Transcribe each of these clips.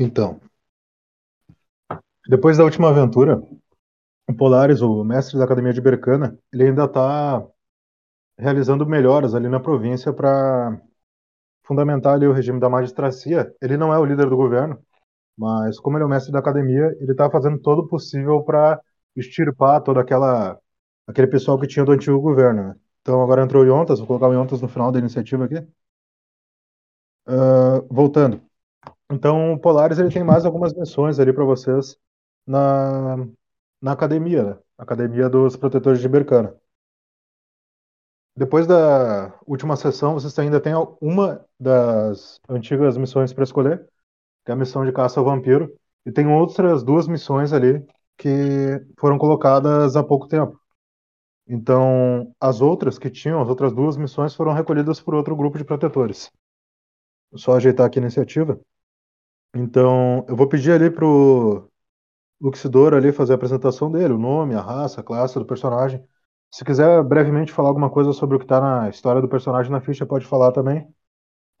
Então, depois da última aventura, o Polaris, o mestre da Academia de Bercana, ele ainda está realizando melhoras ali na província para fundamentar ali o regime da magistracia. Ele não é o líder do governo, mas como ele é o mestre da academia, ele está fazendo todo o possível para extirpar toda aquela aquele pessoal que tinha do antigo governo. Né? Então agora entrou o Yontas, vou colocar o Yontas no final da iniciativa aqui. Uh, voltando. Então o Polaris ele tem mais algumas missões ali para vocês na, na academia, né? Academia dos Protetores de Bercana. Depois da última sessão, vocês ainda têm uma das antigas missões para escolher, que é a missão de caça ao vampiro, e tem outras duas missões ali que foram colocadas há pouco tempo. Então, as outras que tinham, as outras duas missões foram recolhidas por outro grupo de protetores. Vou só ajeitar aqui a iniciativa. Então, eu vou pedir ali pro Luxidor ali fazer a apresentação dele, o nome, a raça, a classe do personagem. Se quiser brevemente falar alguma coisa sobre o que está na história do personagem na ficha, pode falar também.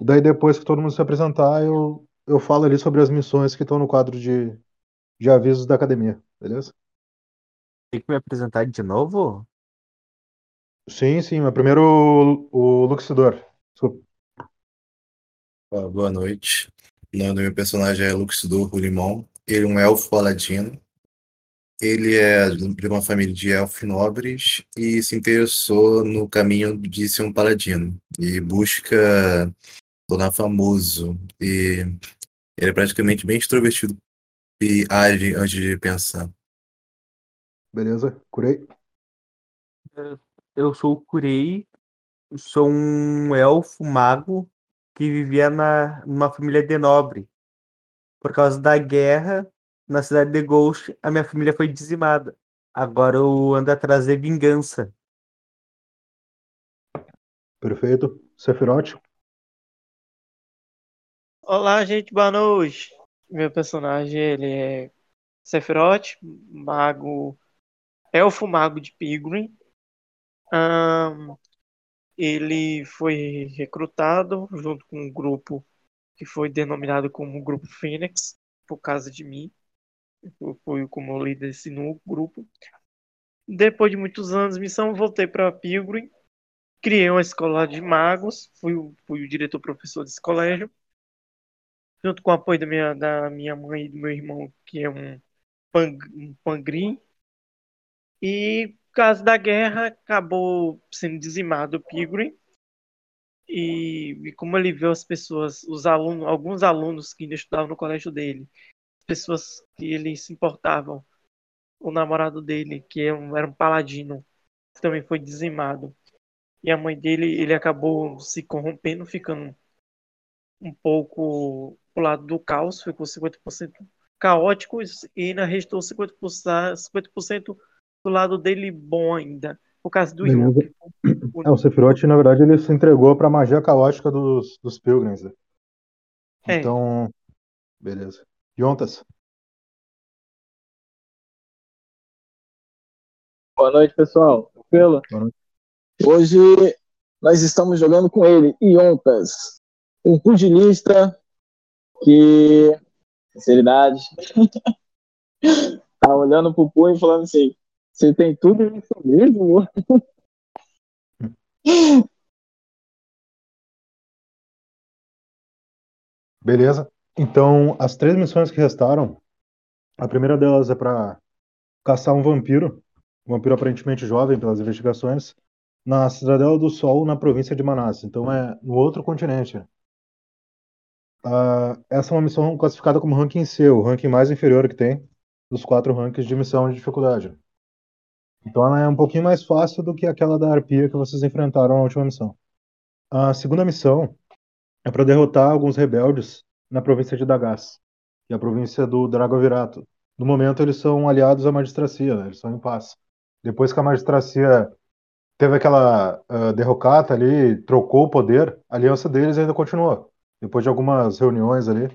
Daí depois que todo mundo se apresentar, eu, eu falo ali sobre as missões que estão no quadro de, de avisos da academia, beleza? Tem que me apresentar de novo? Sim, sim, mas primeiro o, o Luxidor. Desculpa. Boa noite. O nome do meu personagem é Luxidor Rulimon. Ele é um elfo paladino. Ele é de uma família de elfos nobres e se interessou no caminho de ser um paladino. E busca tornar famoso. E ele é praticamente bem extrovertido e age antes de pensar. Beleza, curei. Eu sou o Kurei, sou um elfo mago que vivia na, numa família de nobre. Por causa da guerra na cidade de Ghost, a minha família foi dizimada. Agora eu ando atrás de vingança. Perfeito. Sephiroth? Olá, gente, boa noite. Meu personagem ele é Sephiroth, mago, elfo mago de Pilgrim. Um, ele foi recrutado junto com um grupo que foi denominado como Grupo Phoenix, por causa de mim. Eu fui como líder desse grupo. Depois de muitos anos de missão, voltei para Pilgrim, criei uma escola de magos, fui, fui o diretor professor desse colégio, junto com o apoio da minha, da minha mãe e do meu irmão, que é um, pang, um pangrim. E por causa da guerra, acabou sendo dizimado o Pilgrim. E, e, como ele viu as pessoas, os alunos, alguns alunos que ainda estudavam no colégio dele, pessoas que ele se importavam, o namorado dele, que era um, era um paladino, também foi dizimado. E a mãe dele, ele acabou se corrompendo, ficando um pouco pro lado do caos, ficou 50% caótico e ainda restou 50%, 50% do lado dele bom ainda, por causa do Yuki. É, o Sephiroth, na verdade, ele se entregou pra magia caótica dos, dos Pilgrims. Né? É. Então, beleza. Yontas? Boa noite, pessoal. Tranquilo? Boa noite. Hoje nós estamos jogando com ele, Iontas, um pugilista que, sinceridade, tá olhando pro punho e falando assim: você tem tudo isso mesmo? Beleza. Então, as três missões que restaram, a primeira delas é para caçar um vampiro, um vampiro aparentemente jovem pelas investigações, na Cidadela do Sol, na província de Manaus. Então, é no outro continente. Uh, essa é uma missão classificada como ranking C, o ranking mais inferior que tem dos quatro rankings de missão de dificuldade. Então ela é um pouquinho mais fácil do que aquela da arpia que vocês enfrentaram na última missão. A segunda missão é para derrotar alguns rebeldes na província de Dagas, que é a província do Dragovirato. No momento eles são aliados à magistracia, né? eles são em paz. Depois que a magistracia teve aquela uh, derrocata ali, trocou o poder, a aliança deles ainda continuou. Depois de algumas reuniões ali.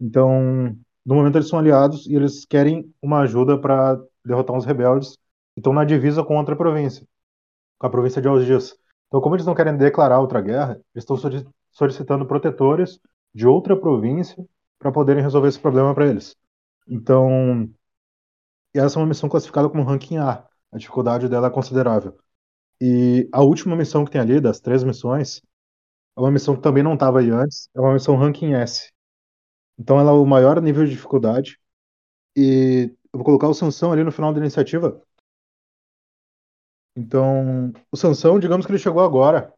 Então, no momento eles são aliados e eles querem uma ajuda para derrotar uns rebeldes estão na divisa com outra província, com a província de Algiers. Então, como eles não querem declarar outra guerra, eles estão solicitando protetores de outra província para poderem resolver esse problema para eles. Então, essa é uma missão classificada como ranking A. A dificuldade dela é considerável. E a última missão que tem ali, das três missões, é uma missão que também não estava aí antes, é uma missão ranking S. Então ela é o maior nível de dificuldade. E eu vou colocar o Sansão ali no final da iniciativa. Então, o Sansão, digamos que ele chegou agora.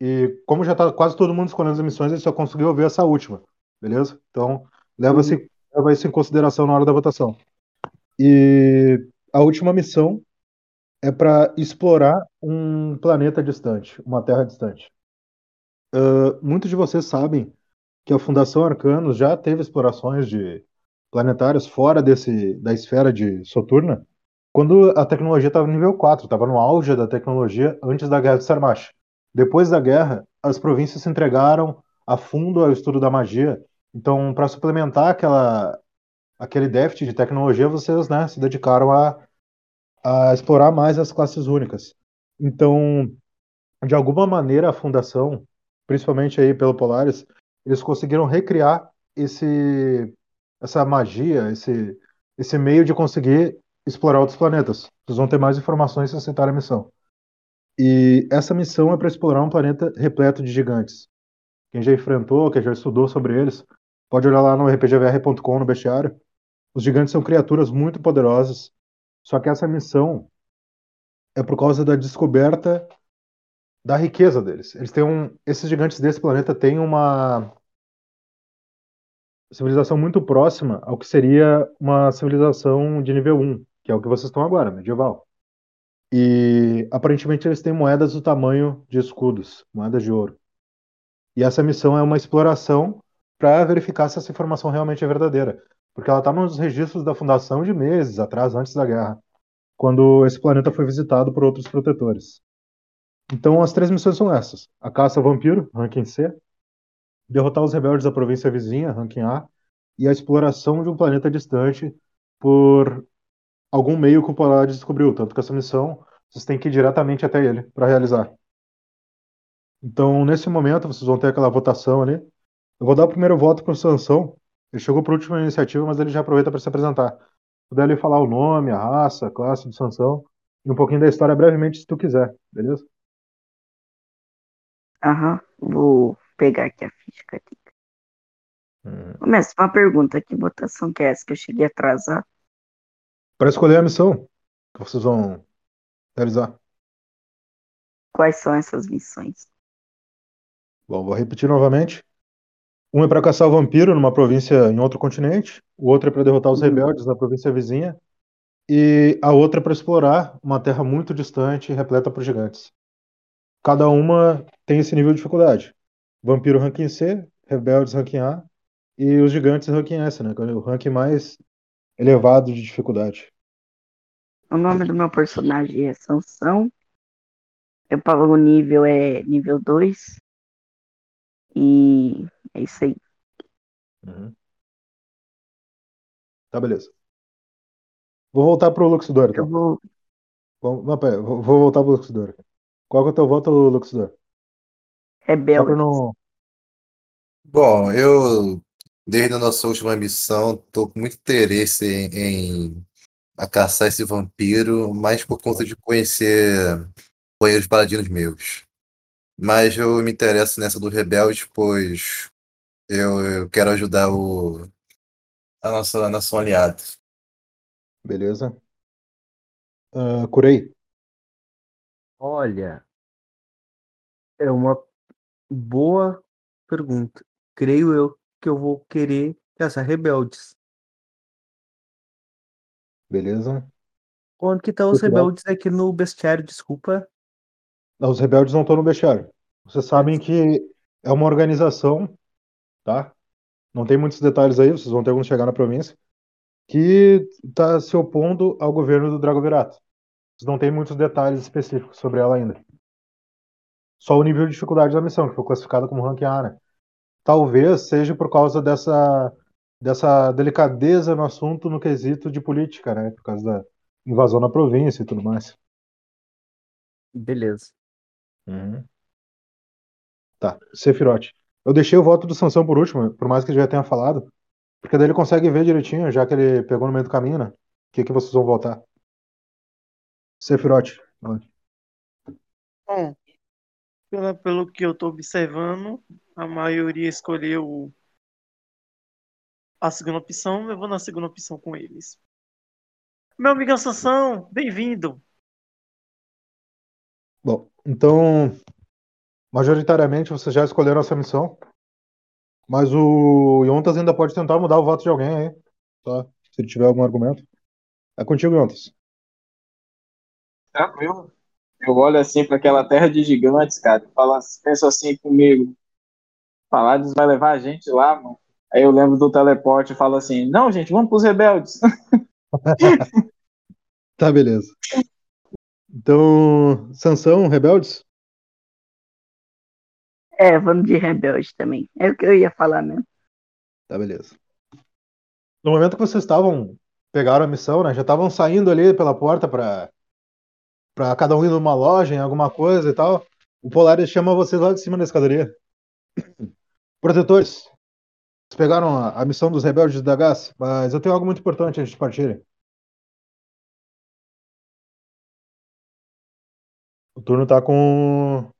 E como já está quase todo mundo escolhendo as missões, ele só conseguiu ver essa última. Beleza? Então, leva, uhum. leva isso em consideração na hora da votação. E a última missão é para explorar um planeta distante, uma terra distante. Uh, muitos de vocês sabem que a Fundação Arcanos já teve explorações de planetários fora desse da esfera de Soturna, quando a tecnologia estava no nível 4, estava no auge da tecnologia antes da Guerra de Sarmash. Depois da guerra, as províncias se entregaram a fundo ao estudo da magia. Então, para suplementar aquela aquele déficit de tecnologia, vocês né, se dedicaram a, a explorar mais as classes únicas. Então, de alguma maneira, a fundação, principalmente aí pelo Polaris, eles conseguiram recriar esse essa magia, esse esse meio de conseguir explorar outros planetas. Vocês vão ter mais informações se aceitarem a missão. E essa missão é para explorar um planeta repleto de gigantes. Quem já enfrentou, quem já estudou sobre eles, pode olhar lá no rpgvr.com no bestiário. Os gigantes são criaturas muito poderosas. Só que essa missão é por causa da descoberta da riqueza deles. Eles têm um, esses gigantes desse planeta têm uma civilização muito próxima ao que seria uma civilização de nível 1, que é o que vocês estão agora, medieval. E aparentemente eles têm moedas do tamanho de escudos, moedas de ouro. E essa missão é uma exploração para verificar se essa informação realmente é verdadeira, porque ela está nos registros da fundação de meses atrás, antes da guerra, quando esse planeta foi visitado por outros protetores. Então as três missões são essas: a caça ao vampiro, ranking C, derrotar os rebeldes da província vizinha, ranking A, e a exploração de um planeta distante por algum meio que o Polaris descobriu. Tanto que essa missão vocês têm que ir diretamente até ele para realizar. Então, nesse momento, vocês vão ter aquela votação ali. Eu vou dar o primeiro voto para o Sansão. Ele chegou para a última iniciativa, mas ele já aproveita para se apresentar. Puder ele falar o nome, a raça, a classe de Sansão e um pouquinho da história brevemente, se tu quiser, beleza? Aham, vou pegar aqui a ficha. Hum. Começa uma pergunta: que votação que é essa que eu cheguei atrasar? Para escolher a missão que vocês vão realizar. Quais são essas missões? Bom, vou repetir novamente. Um é para caçar o vampiro numa província em outro continente, o outro é para derrotar os uhum. rebeldes na província vizinha, e a outra é para explorar uma terra muito distante, repleta por gigantes. Cada uma tem esse nível de dificuldade. Vampiro ranking C, rebeldes ranking A e os gigantes ranking S, né? O ranking mais elevado de dificuldade. O nome do meu personagem é Sansão. Eu pago o nível é nível 2. E é isso aí. Uhum. Tá, beleza. Vou voltar pro Luxidor, então. Eu vou... Vou, não, pera, vou, vou voltar pro Luxidor. Qual que é o teu voto, Luxidor? Rebelde. Não... Bom, eu, desde a nossa última missão, tô com muito interesse em, em a caçar esse vampiro, mais por conta de conhecer banheiros paladinos meus. Mas eu me interesso nessa do Rebelde, pois eu, eu quero ajudar o, a nossa nação aliada. Beleza. Uh, Curei. Olha, é uma boa pergunta. Creio eu que eu vou querer caçar rebeldes. Beleza. Onde que estão os rebeldes aqui no bestiário, desculpa? Não, os rebeldes não estão no bestiário. Vocês sabem que é uma organização, tá? Não tem muitos detalhes aí, vocês vão ter quando chegar na província, que está se opondo ao governo do Dragovirato. Vocês não tem muitos detalhes específicos sobre ela ainda. Só o nível de dificuldade da missão, que foi classificada como rank A, né? Talvez seja por causa dessa dessa delicadeza no assunto no quesito de política, né? Por causa da invasão na província e tudo mais. Beleza. Uhum. Tá, Sefirote. Eu deixei o voto do Sansão por último, por mais que ele já tenha falado. Porque daí ele consegue ver direitinho, já que ele pegou no meio do caminho, né? O que, que vocês vão voltar. Sephiroth. vai. Bom, pela, pelo que eu tô observando, a maioria escolheu a segunda opção, eu vou na segunda opção com eles. Meu amigo Sansão, bem-vindo. Bom, então, majoritariamente vocês já escolheram essa missão. Mas o Yontas ainda pode tentar mudar o voto de alguém aí. Tá? Se ele tiver algum argumento. É contigo, Yontas. Tranquilo. Eu olho assim para aquela terra de gigantes, cara. Falo, penso assim comigo. Paládios vai levar a gente lá, mano. Aí eu lembro do teleporte e falo assim: Não, gente, vamos pros rebeldes. Tá, beleza. Então, Sansão, Rebeldes? É, vamos de rebelde também. É o que eu ia falar mesmo. Tá, beleza. No momento que vocês estavam, pegaram a missão, né? Já estavam saindo ali pela porta pra, pra cada um ir numa loja, em alguma coisa e tal. O Polaris chama vocês lá de cima da escadaria. Protetores, vocês pegaram a, a missão dos rebeldes da Gás, mas eu tenho algo muito importante antes de partirem. O turno tá com o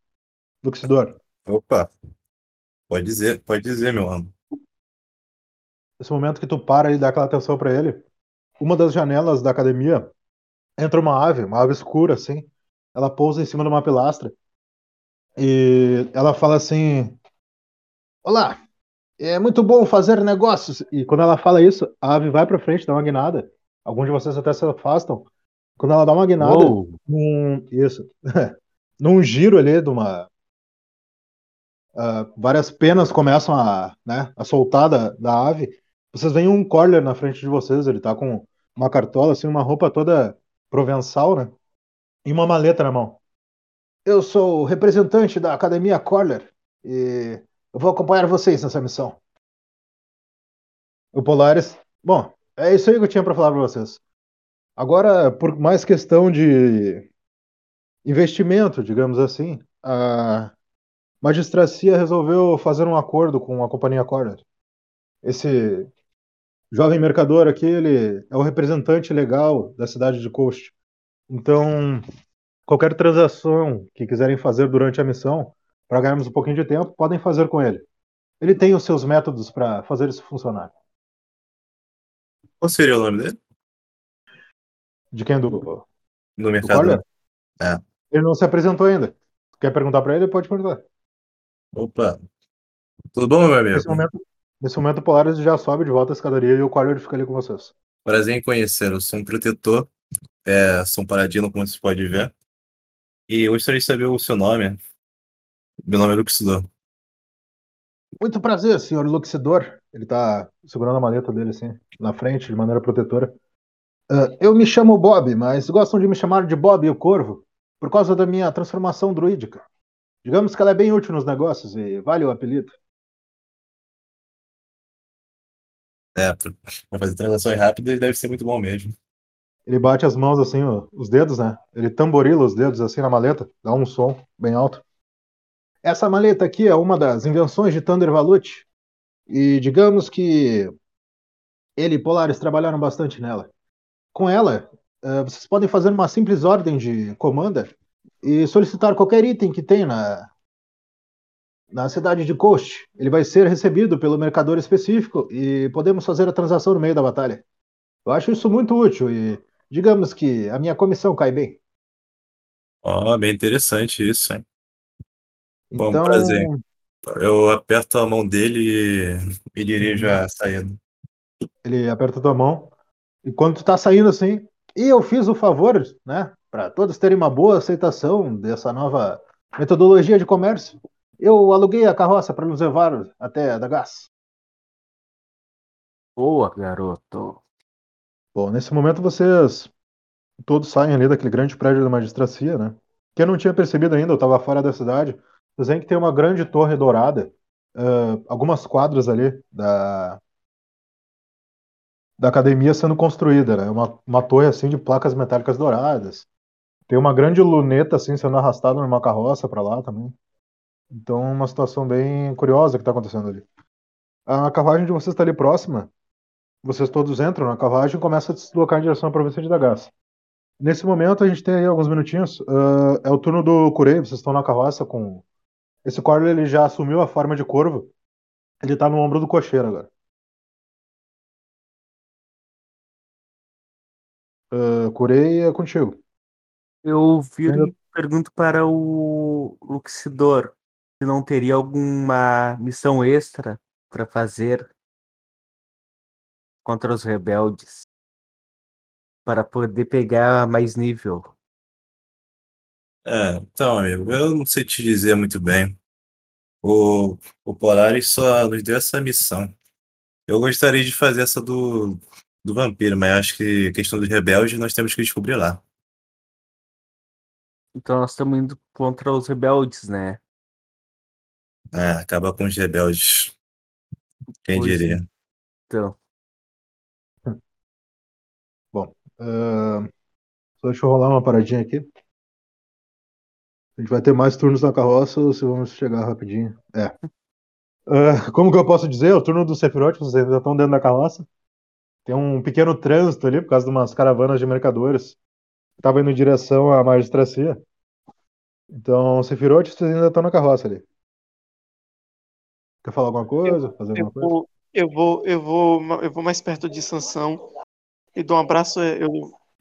Luxidor. Opa, pode dizer, pode dizer, meu amo. Nesse momento que tu para e dá aquela atenção pra ele, uma das janelas da academia entra uma ave, uma ave escura, assim. Ela pousa em cima de uma pilastra. E ela fala assim: Olá, é muito bom fazer negócios. E quando ela fala isso, a ave vai pra frente, dá uma guinada. Alguns de vocês até se afastam. Quando ela dá uma guinada, num, isso, num giro ali de uma. ah, várias penas começam a, né, a soltar da, da ave. Vocês veem um Corler na frente de vocês, ele tá com uma cartola, assim, uma roupa toda provençal, né? E uma maleta na mão. Eu sou o representante da Academia Corler e eu vou acompanhar vocês nessa missão. O Polaris. Bom, é isso aí que eu tinha pra falar pra vocês. Agora, por mais questão de investimento, digamos assim, a magistracia resolveu fazer um acordo com a companhia Corner. Esse jovem mercador aqui, ele é o representante legal da cidade de Coast. Então, qualquer transação que quiserem fazer durante a missão, para ganharmos um pouquinho de tempo, podem fazer com ele. Ele tem os seus métodos para fazer isso funcionar. Qual seria o nome dele? De quem do, do mercado? Corner? É. Ele não se apresentou ainda. Quer perguntar para ele? Pode perguntar. Opa. Tudo bom, meu amigo? Nesse momento, nesse momento o Polaris já sobe de volta a escadaria e o Corner fica ali com vocês. Prazer em conhecer. Eu sou um protetor. É, sou um paladino, como você pode ver. E eu gostaria de saber o seu nome. Meu nome é Luxidor. Muito prazer, senhor Luxidor. Ele tá segurando a maleta dele assim, na frente, de maneira protetora. Ah, eu me chamo Bob, mas gostam de me chamar de Bob o Corvo, por causa da minha transformação druídica. Digamos que ela é bem útil nos negócios e vale o apelido. É, pra fazer transações rápidas deve ser muito bom mesmo. Ele bate as mãos assim, os dedos, né? Ele tamborila os dedos assim na maleta, dá um som bem alto. Essa maleta aqui é uma das invenções de Thunder Valute. E digamos que ele e Polaris trabalharam bastante nela. Com ela, eh, vocês podem fazer uma simples ordem de comanda e solicitar qualquer item que tem na, na cidade de Coast. Ele vai ser recebido pelo mercador específico e podemos fazer a transação no meio da batalha. Eu acho isso muito útil e digamos que a minha comissão cai bem. Ó, bem interessante isso, hein? Bom, Então, prazer. Eu aperto a mão dele e, e dirijo a saída. ele aperta tua mão. E quando tu tá saindo assim, e eu fiz o favor, né, para todos terem uma boa aceitação dessa nova metodologia de comércio, eu aluguei a carroça para nos levar até a Dagas. Boa, garoto. Bom, nesse momento vocês todos saem ali daquele grande prédio da magistracia, né? Quem não tinha percebido ainda, eu estava fora da cidade. Vocês veem que tem uma grande torre dourada, ah, algumas quadras ali da da academia sendo construída, né? Uma, uma torre assim de placas metálicas douradas. Tem uma grande luneta assim sendo arrastada numa carroça para lá também. Então, uma situação bem curiosa que está acontecendo ali. A carruagem de vocês está ali próxima vocês todos entram na carruagem e começam a se deslocar em direção à província de Dagas. Nesse momento, a gente tem aí alguns minutinhos. ah, é o turno do Kurei, vocês estão na carroça com. Esse Corley ele já assumiu a forma de corvo. Ele tá no ombro do cocheiro agora. Ah, Kurei é contigo. Eu viro Ainda- e pergunto para o Luxidor se não teria alguma missão extra para fazer contra os rebeldes para poder pegar mais nível. É, então, amigo, eu não sei te dizer muito bem. O, o Polaris só nos deu essa missão. Eu gostaria de fazer essa do, do vampiro, mas acho que a questão dos rebeldes nós temos que descobrir lá. Então nós estamos indo contra os rebeldes, né? É, acabar com os rebeldes. Quem Pois diria? Então, Ah, só deixa eu rolar uma paradinha aqui. A gente vai ter mais turnos na carroça ou se vamos chegar rapidinho? É. Ah, como que eu posso dizer? O turno do Sephiroth, vocês ainda estão dentro da carroça. Tem um pequeno trânsito ali por causa de umas caravanas de mercadores que estavam indo em direção à magistracia. Então, Sephiroth, vocês ainda estão na carroça ali. Quer falar alguma coisa? Fazer Eu alguma coisa? vou, eu vou, eu vou, eu vou mais perto de Sansão e dou um abraço. Eu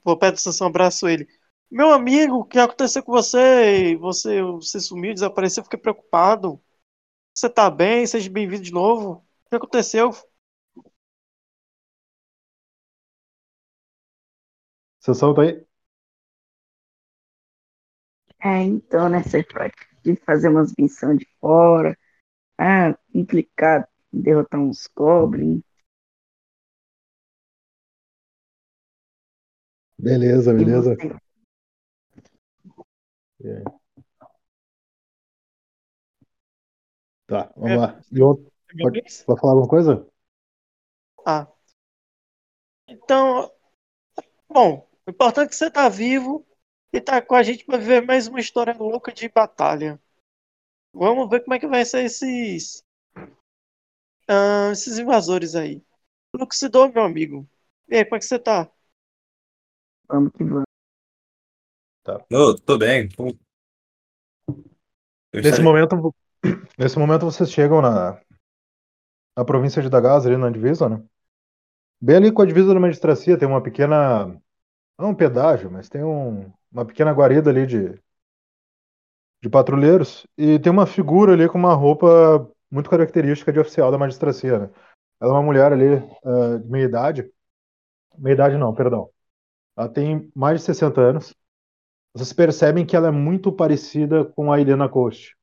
vou perto de Sansão, abraço ele. Meu amigo, o que aconteceu com você? Você, você sumiu, desapareceu, fiquei preocupado. Você tá bem? Seja bem-vindo de novo. O que aconteceu? Sansão tá aí? É, então, né, Sephiroth, de fazer umas missões de fora. Ah, complicado derrotar uns goblins. Beleza, beleza. você? Tá, vamos lá. E outro, Meu Pode- vai falar alguma coisa? Ah. Então, bom, o importante é que você tá vivo e tá com a gente para viver mais uma história louca de batalha. Vamos ver como é que vai ser esses ah, esses invasores aí. Luxidor, meu amigo. E aí, como é que você tá? Vamos que vamos. Ô, tô bem. Eu Nesse estarei- momento, nesse momento vocês chegam na, na província de Dagas, ali na divisa, né? Bem ali com a divisa da magistracia tem uma pequena, não um pedágio, mas tem um, uma pequena guarida ali de, de patrulheiros e tem uma figura ali com uma roupa muito característica de oficial da magistracia, né? Ela é uma mulher ali ah, de meia idade, meia idade não, perdão. Ela tem mais de 60 anos. Vocês percebem que ela é muito parecida com a Helena Coast.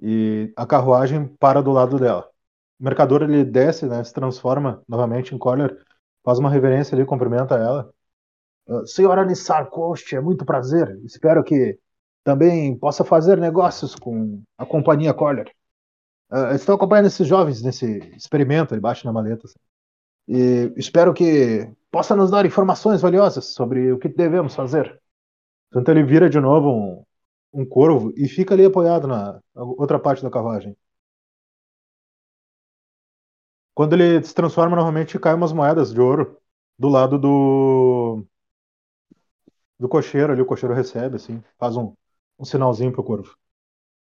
E a carruagem para do lado dela. O mercador ele desce, né, se transforma novamente em Collier, faz uma reverência ali, cumprimenta ela. "Ah, Senhora Nissar Coast, é muito prazer. Espero que também possa fazer negócios com a companhia Collier. Ah, estou acompanhando esses jovens nesse experimento, ele bate na maleta. assim. E espero que possa nos dar informações valiosas sobre o que devemos fazer. Então ele vira de novo um, um corvo e fica ali apoiado na outra parte da carruagem. Quando ele se transforma novamente, cai umas moedas de ouro do lado do do cocheiro ali, o cocheiro recebe assim, faz um, um sinalzinho pro corvo.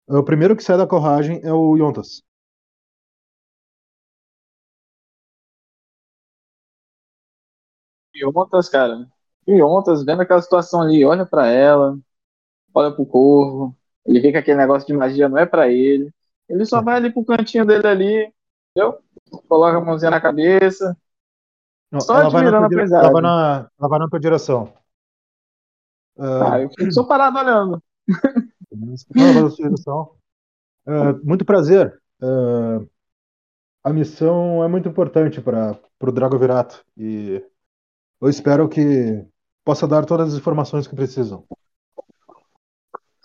O primeiro que sai da carruagem é o Yontas. Yontas, cara. Yontas, vendo aquela situação ali, olha pra ela, olha pro corvo, ele vê que aquele negócio de magia não é pra ele. Ele só vai ali pro cantinho dele ali, entendeu? Coloca a mãozinha na cabeça. Não, Só ela, vai na dire- ela vai na, ela vai na tua direção. Ah, Ah, eu fico só parado olhando. Ela vai na tua direção. Ah, muito prazer. Ah, a missão é muito importante para o Dragovirato e eu espero que possa dar todas as informações que precisam.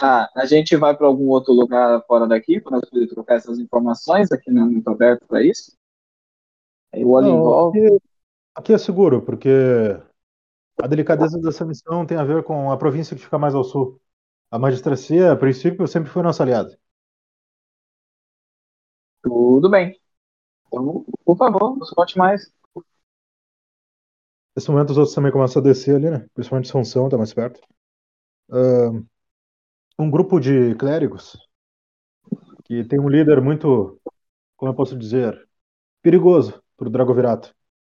Ah, a gente vai pra algum outro lugar fora daqui para nós poder trocar essas informações. Aqui não é muito aberto para isso. Aí o Não, aqui, aqui é seguro, porque a delicadeza dessa missão tem a ver com a província que fica mais ao sul. A magistracia, a princípio, sempre foi nossa aliada. Tudo bem. Então, por favor, nos conte mais. Nesse momento os outros também começam a descer ali, né? Principalmente Sansão, tá mais perto. Ah, um grupo de clérigos que tem um líder muito, como eu posso dizer, perigoso pro Dragovirato.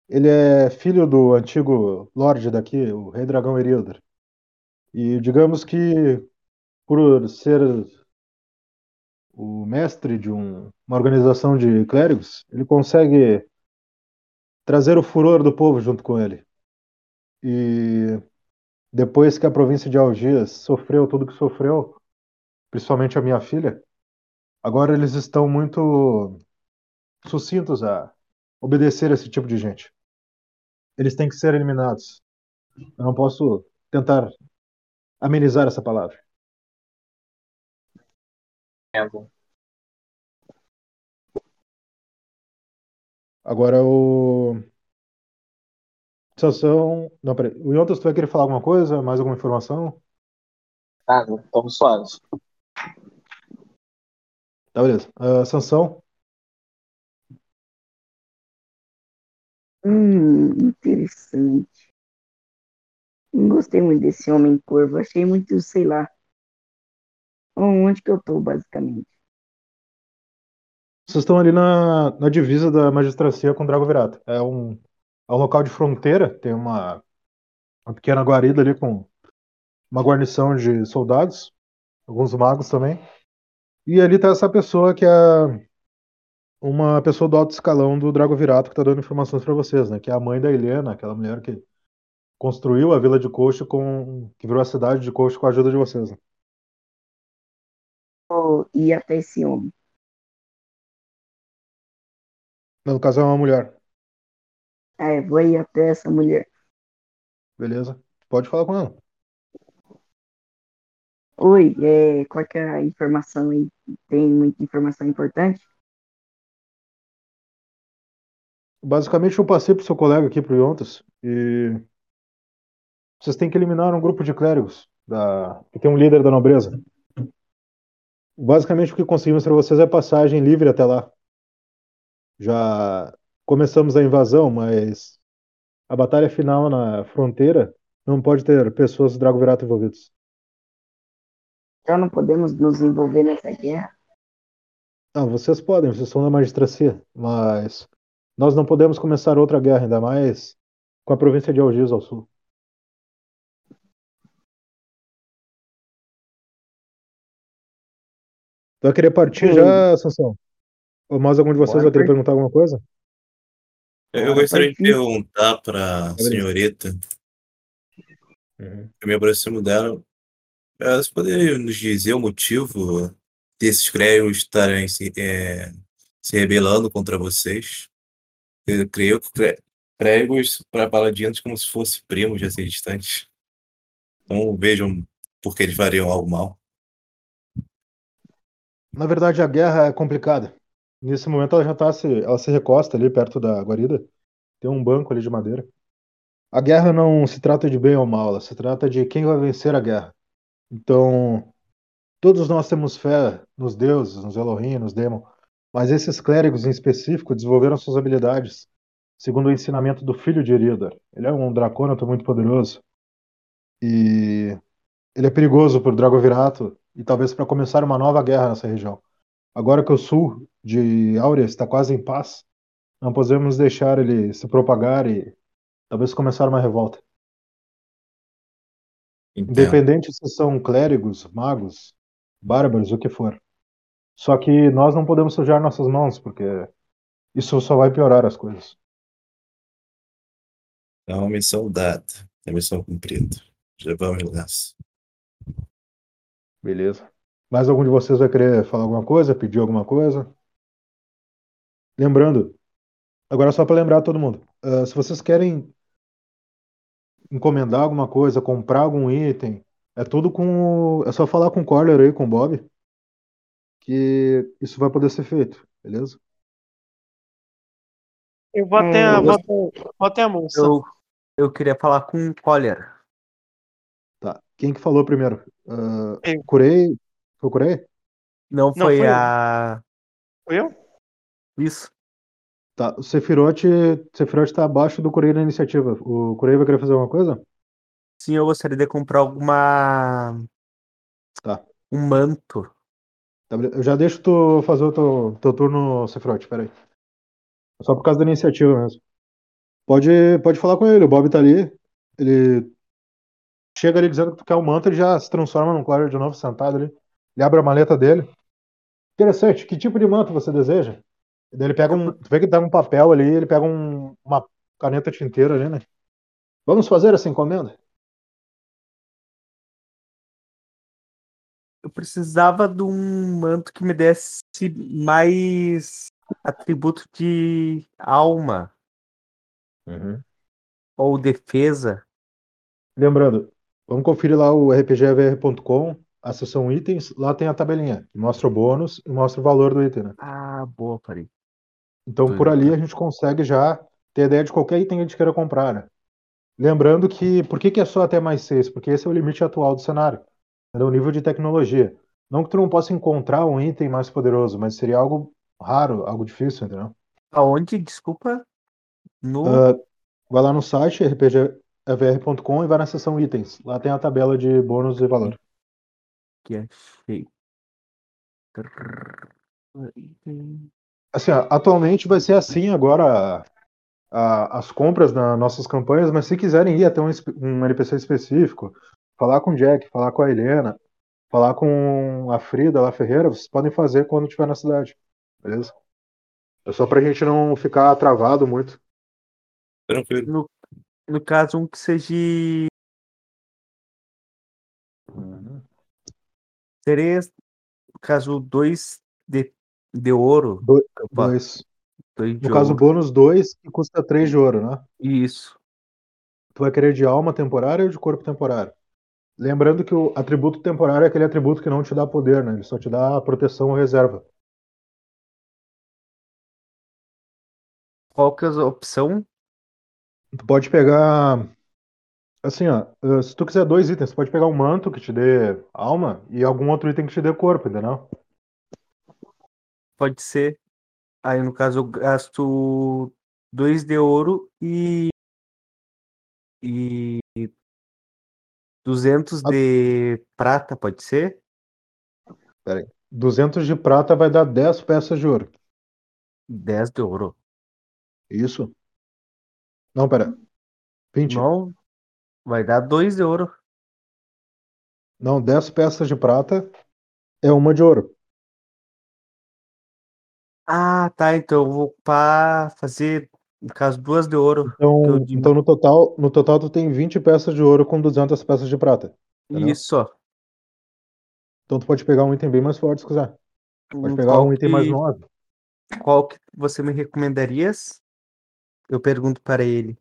Ele é filho do antigo Lorde daqui, o Rei Dragão Erilder. E digamos que por ser o mestre de um- uma organização de clérigos, ele consegue trazer o furor do povo junto com ele. E depois que a província de Algias sofreu tudo que sofreu, principalmente a minha filha, agora eles estão muito sucintos a obedecer esse tipo de gente. Eles têm que ser eliminados. Eu não posso tentar amenizar essa palavra. Entendo. Agora o. Sansão. Não, peraí. O Yontas, tu vai querer falar alguma coisa? Mais alguma informação? Nada, estamos suaves. Tá, beleza. Ah, Sansão, Hum, interessante. Não gostei muito desse homem corvo. Achei muito, sei lá. Onde que eu tô, basicamente? vocês estão ali na, na divisa da magistracia com Dragovirato. É um, é um local de fronteira, tem uma, uma pequena guarida ali com uma guarnição de soldados, alguns magos também. E ali tá essa pessoa que é uma pessoa do alto escalão do Dragovirato que tá dando informações pra vocês, né? Que é a mãe da Helena, aquela mulher que construiu a vila de Coxo com. que virou a cidade de Coxo com a ajuda de vocês. né? Vou ir até esse homem. No caso é uma mulher, É, vou ir até essa mulher. beleza? Pode falar com ela. Oi, é, qual é a informação aí? Tem muita informação importante? Basicamente eu passei pro seu colega aqui, pro Yontas, e vocês têm que eliminar um grupo de clérigos da... que tem um líder da nobreza. Basicamente o que conseguimos para vocês é passagem livre até lá. Já começamos a invasão, mas a batalha final na fronteira não pode ter pessoas do Dragovirato envolvidas. Então não podemos nos envolver nessa guerra. Não, vocês podem, vocês são da magistracia, mas nós não podemos começar outra guerra, ainda mais com a província de Algiers ao sul. Tu vai querer partir Sim. já, Sansão? Ou mais algum de vocês Bora vai querer partir. perguntar alguma coisa? Eu gostaria de perguntar para senhorita, Uhum. eu me aproximo dela, você poderia nos dizer o motivo desses clérigos estarem se, eh, se rebelando contra vocês? Eu creio que clérigos para paladinos como se fossem primos de assim distantes. Então vejam por que eles fariam algo mal. Na verdade, a guerra é complicada. Nesse momento, ela já tá se, ela se recosta ali perto da guarida. Tem um banco ali de madeira. A guerra não se trata de bem ou mal, ela se trata de quem vai vencer a guerra. Então, todos nós temos fé nos deuses, nos Elohim, nos Demon, mas esses clérigos em específico desenvolveram suas habilidades segundo o ensinamento do filho de Irildur. Ele é um dracônato muito poderoso e ele é perigoso para o Dragovirato e talvez para começar uma nova guerra nessa região. Agora que o sul de Áurea está quase em paz, não podemos deixar ele se propagar e talvez começar uma revolta. Entendo. Independente se são clérigos, magos, bárbaros, o que for. Só que nós não podemos sujar nossas mãos, porque isso só vai piorar as coisas. É uma missão dada, é uma missão cumprida. Já vamos nessa. Beleza. Mais algum de vocês vai querer falar alguma coisa, pedir alguma coisa? Lembrando, agora só para lembrar todo mundo, ah, se vocês querem encomendar alguma coisa, comprar algum item, é tudo com. o- É só falar com o Corler aí, com o Bob, que isso vai poder ser feito, beleza? Eu vou até, a- vou até, vou até a moça. Eu, eu queria falar com o Collier. Tá. Quem que falou primeiro? Ah, Eu. Curei? Foi o Curei? Não Não, foi foi eu. a. Foi eu? Isso. Tá, o Sephiroth, Sephiroth tá abaixo do Kurei na iniciativa. O Kurei vai querer fazer alguma coisa? Sim, eu gostaria de comprar alguma. Tá. Um manto. Tá. Eu já deixo tu fazer o teu, teu turno, Sephiroth, peraí. Só por causa da iniciativa mesmo. Pode, pode falar com ele, o Bob tá ali. Ele chega ali dizendo que tu quer o manto, ele já se transforma num Claro de novo, sentado ali. Ele abre a maleta dele. Interessante, que tipo de manto você deseja? Daí ele pega um. Tu vê que ele pega um papel ali, ele pega um, uma caneta tinteira ali, né? Vamos fazer essa encomenda? Eu precisava de um manto que me desse mais atributo de alma ou defesa. Lembrando, vamos conferir lá o rpgvr.com, a seção itens, lá tem a tabelinha, que mostra o bônus e mostra o valor do item, né? Ah, boa, parei. Então Doido, por ali cara. a gente consegue já ter ideia de qualquer item que a gente queira comprar, né? Lembrando que, por que, que é só até mais 6? Porque esse é o limite atual do cenário, é o nível de tecnologia. Não que tu não possa encontrar um item mais poderoso, mas seria algo raro, algo difícil, entendeu? Aonde? Desculpa. No. Ah, vai lá no site rpgvr.com e vai na seção itens. Lá tem a tabela de bônus e valor. que achei. Item. Assim, atualmente vai ser assim agora a- as compras nas nossas campanhas, mas se quiserem ir até um, um NPC específico, falar com o Jack, falar com a Helena, falar com a Frida lá Ferreira, vocês podem fazer quando estiver na cidade, beleza? É só pra gente não ficar travado muito. Tranquilo. No, no caso, um que seja três, no caso, dois de, de ouro. Dois. dois No caso, ouro. bônus 2, que custa 3 de ouro, né? Isso. Tu vai querer de alma temporária ou de corpo temporário? Lembrando que o atributo temporário é aquele atributo que não te dá poder, né? Ele só te dá proteção ou reserva. Qual que é a opção? Tu pode pegar. Assim, ó. eh, Se tu quiser dois itens, tu pode pegar um manto que te dê alma e algum outro item que te dê corpo, entendeu? Pode ser. Aí, no caso, eu gasto dois de ouro e. E. 200 Ah. de prata, pode ser? 200 de prata vai dar 10 peças de ouro. 10 de ouro. Isso? Não, pera. 20. Não, vai dar 2 de ouro. Não, 10 peças de prata é uma de ouro. Ah, tá. Então eu vou ocupar, fazer, no caso, duas de ouro. Então, dim- então no total, no total tu tem 20 peças de ouro com 200 peças de prata. entendeu? Isso. Então tu pode pegar um item bem mais forte se quiser. Pode Hum, pegar Qual um item mais nobre. qual que você me recomendarias? Eu pergunto para ele.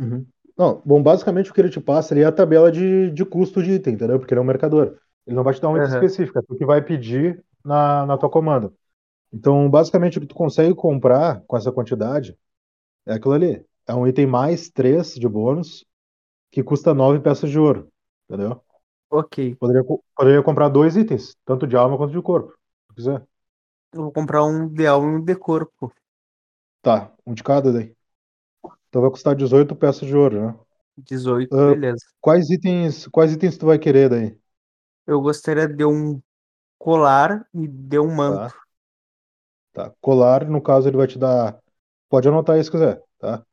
Uhum. Não, bom, basicamente o que ele te passa ali é a tabela de, de custo de item, entendeu? Porque ele é um mercador. Ele não vai te dar um item Aham. específico, é tu que vai pedir na, na tua comanda. Então, basicamente, o que tu consegue comprar com essa quantidade é aquilo ali. É um item mais 3 de bônus, que custa 9 peças de ouro, entendeu? Ok, Poderia, poderia comprar dois itens, tanto de alma quanto de corpo, se quiser. eu vou comprar um de alma e um de corpo. Tá, um de cada daí. Então vai custar 18 peças de ouro, né? 18, Ah, beleza. Quais itens, quais itens tu vai querer daí? Eu gostaria de um colar e de um manto. Tá. Colar, no caso, ele vai te dar. Pode anotar aí se quiser, tá?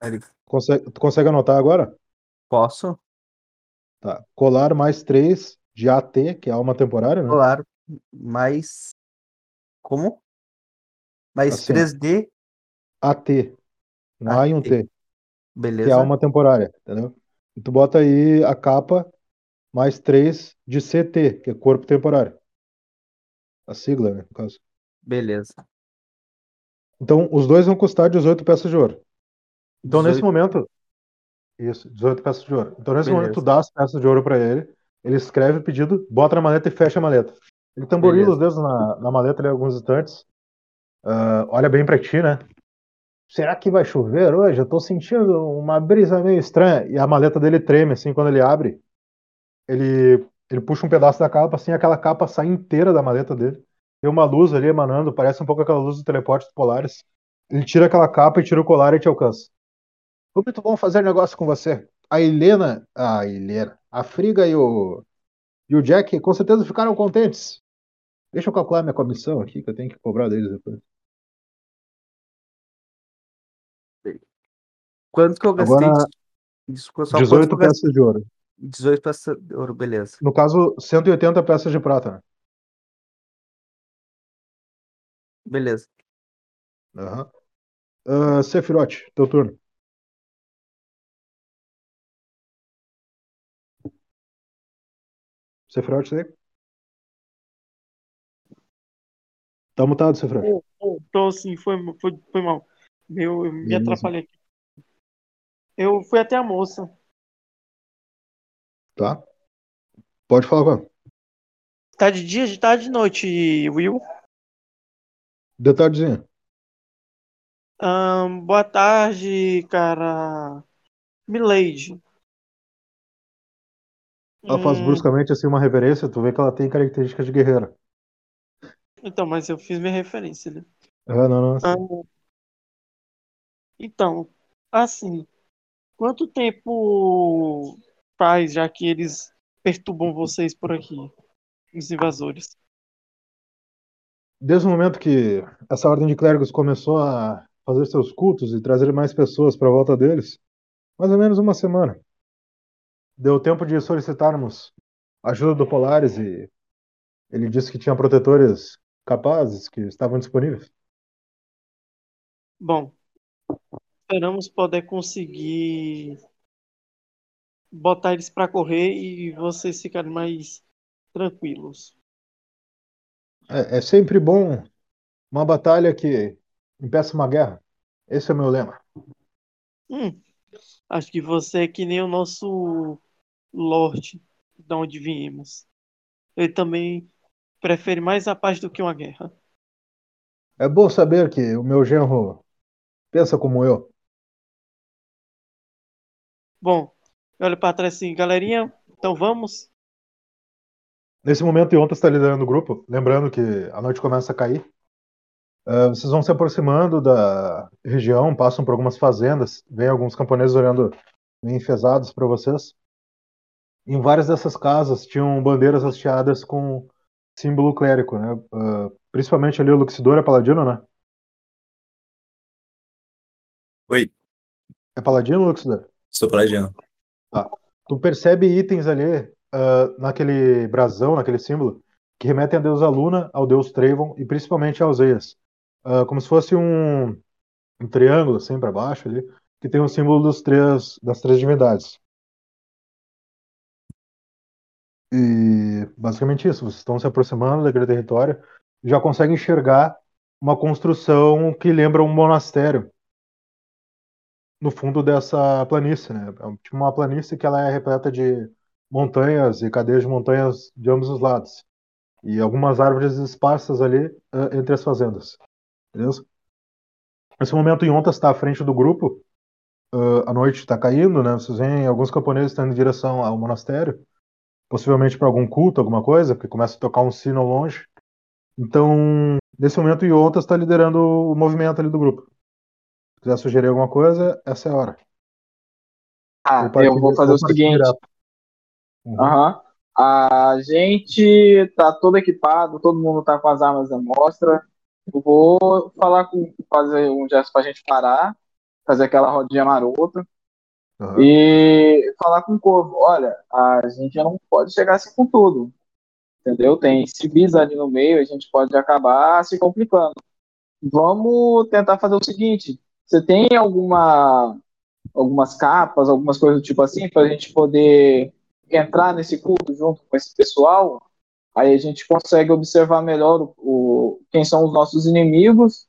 Aí, Consegue, tu consegue anotar agora? Posso? Tá. Colar mais 3 de AT, que é alma temporária, né? Colar mais. Como? Mais Assim, ó. 3D, AT. Um A e um AT. T, que é beleza? alma temporária, entendeu? E tu bota aí a capa mais 3 de CT, que é corpo temporário. A sigla, né, no caso. Beleza. Então, os dois vão custar 18 peças de ouro. Então, nesse 18, momento, isso, 18 peças de ouro. Então, nesse momento, tu beleza. dá as peças de ouro pra ele, ele escreve o pedido, bota na maleta e fecha a maleta. Ele tamborila os Beleza. dedos na, na maleta ali alguns instantes, ah, olha bem pra ti, né? Será que vai chover hoje? Eu tô sentindo uma brisa meio estranha. E a maleta dele treme, assim, quando ele abre. Ele, ele puxa um pedaço da capa, assim, aquela capa sai inteira da maleta dele. Tem uma luz ali emanando, parece um pouco aquela luz do teleporte dos polares. Ele tira aquela capa e tira o colar e te alcança. Foi muito bom fazer negócio com você. A Helena, a Helena, a Friga e o e o Jack com certeza ficaram contentes. Deixa eu calcular minha comissão aqui, que eu tenho que cobrar deles depois. Quanto que eu gastei? Agora, Desculpa, só 18 quanto que eu gastei? peças de ouro. 18 peças de ouro, beleza. No caso, 180 peças de prata. Beleza. Aham. Ah, Sephiroth, teu turno. Sephiroth, aí? Tá mutado, Sephiroth. Tô, tô, tô sim, foi, foi, foi mal. Eu, eu me Beleza. atrapalhei aqui. Eu fui até a moça. Tá? Pode falar com ela. Tá de dia, de tarde, de noite, Will. Tardezinha. Ahn, boa tarde, cara. Milady. Ela faz Hum, bruscamente assim uma reverência, tu vê que ela tem características de guerreira. então, mas eu fiz minha referência, né? Ah, não, não. assim. Ahn, então, assim, quanto tempo faz já que eles perturbam vocês por aqui, os invasores? Desde o momento que essa ordem de clérigos começou a fazer seus cultos e trazer mais pessoas para volta deles, mais ou menos uma semana. Deu tempo de solicitarmos a ajuda do Polaris e ele disse que tinha protetores capazes que estavam disponíveis. Bom, esperamos poder conseguir botar eles pra correr e vocês ficarem mais tranquilos. É, é sempre bom uma batalha que impeça uma guerra. Esse é o meu lema. Hum, acho que você é que nem o nosso Lorde, de onde viemos. Ele também prefere mais a paz do que uma guerra. É bom saber que o meu genro pensa como eu. Bom, eu olho pra trás assim, galerinha, então vamos? Nesse momento, Yonta está liderando o grupo, lembrando que a noite começa a cair. Ah, vocês vão se aproximando da região, passam por algumas fazendas, vem alguns camponeses olhando enfesados para vocês. Em várias dessas casas tinham bandeiras hasteadas com símbolo clérico, né? Ah, principalmente ali o Luxidor é paladino, né? Oi, É paladino ou Luxidor? sou paladino. Tu percebe itens ali ah, naquele brasão, naquele símbolo, que remetem a deusa Luna, ao deus Trayvon e principalmente aos Eias. Ah, como se fosse um, um triângulo assim para baixo ali, que tem o símbolo dos três, das três divindades. E basicamente isso, vocês estão se aproximando daquele território já conseguem enxergar uma construção que lembra um monastério no fundo dessa planície, né? É tipo uma planície que ela é repleta de montanhas e cadeias de montanhas de ambos os lados. E algumas árvores esparsas ali eh, entre as fazendas. Beleza? Nesse momento, Yonta está à frente do grupo. Ah, a noite está caindo, né? Vocês veem alguns camponeses estão em direção ao monastério. Possivelmente para algum culto, alguma coisa, porque começa a tocar um sino ao longe. Então, nesse momento, Yonta está liderando o movimento ali do grupo. Se quiser sugerir alguma coisa, essa é a hora. Ah, partir- eu vou fazer o seguinte. direto. Uhum. A gente tá todo equipado, todo mundo tá com as armas à mostra. Eu vou falar com, fazer um gesto pra gente parar, fazer aquela rodinha marota Aham. e falar com o corvo. Olha, a gente não pode chegar assim com tudo, entendeu? Tem civis ali no meio, a gente pode acabar se complicando. Vamos tentar fazer o seguinte: você tem alguma algumas capas, algumas coisas do tipo assim, para a gente poder entrar nesse culto junto com esse pessoal, aí a gente consegue observar melhor o, o- quem são os nossos inimigos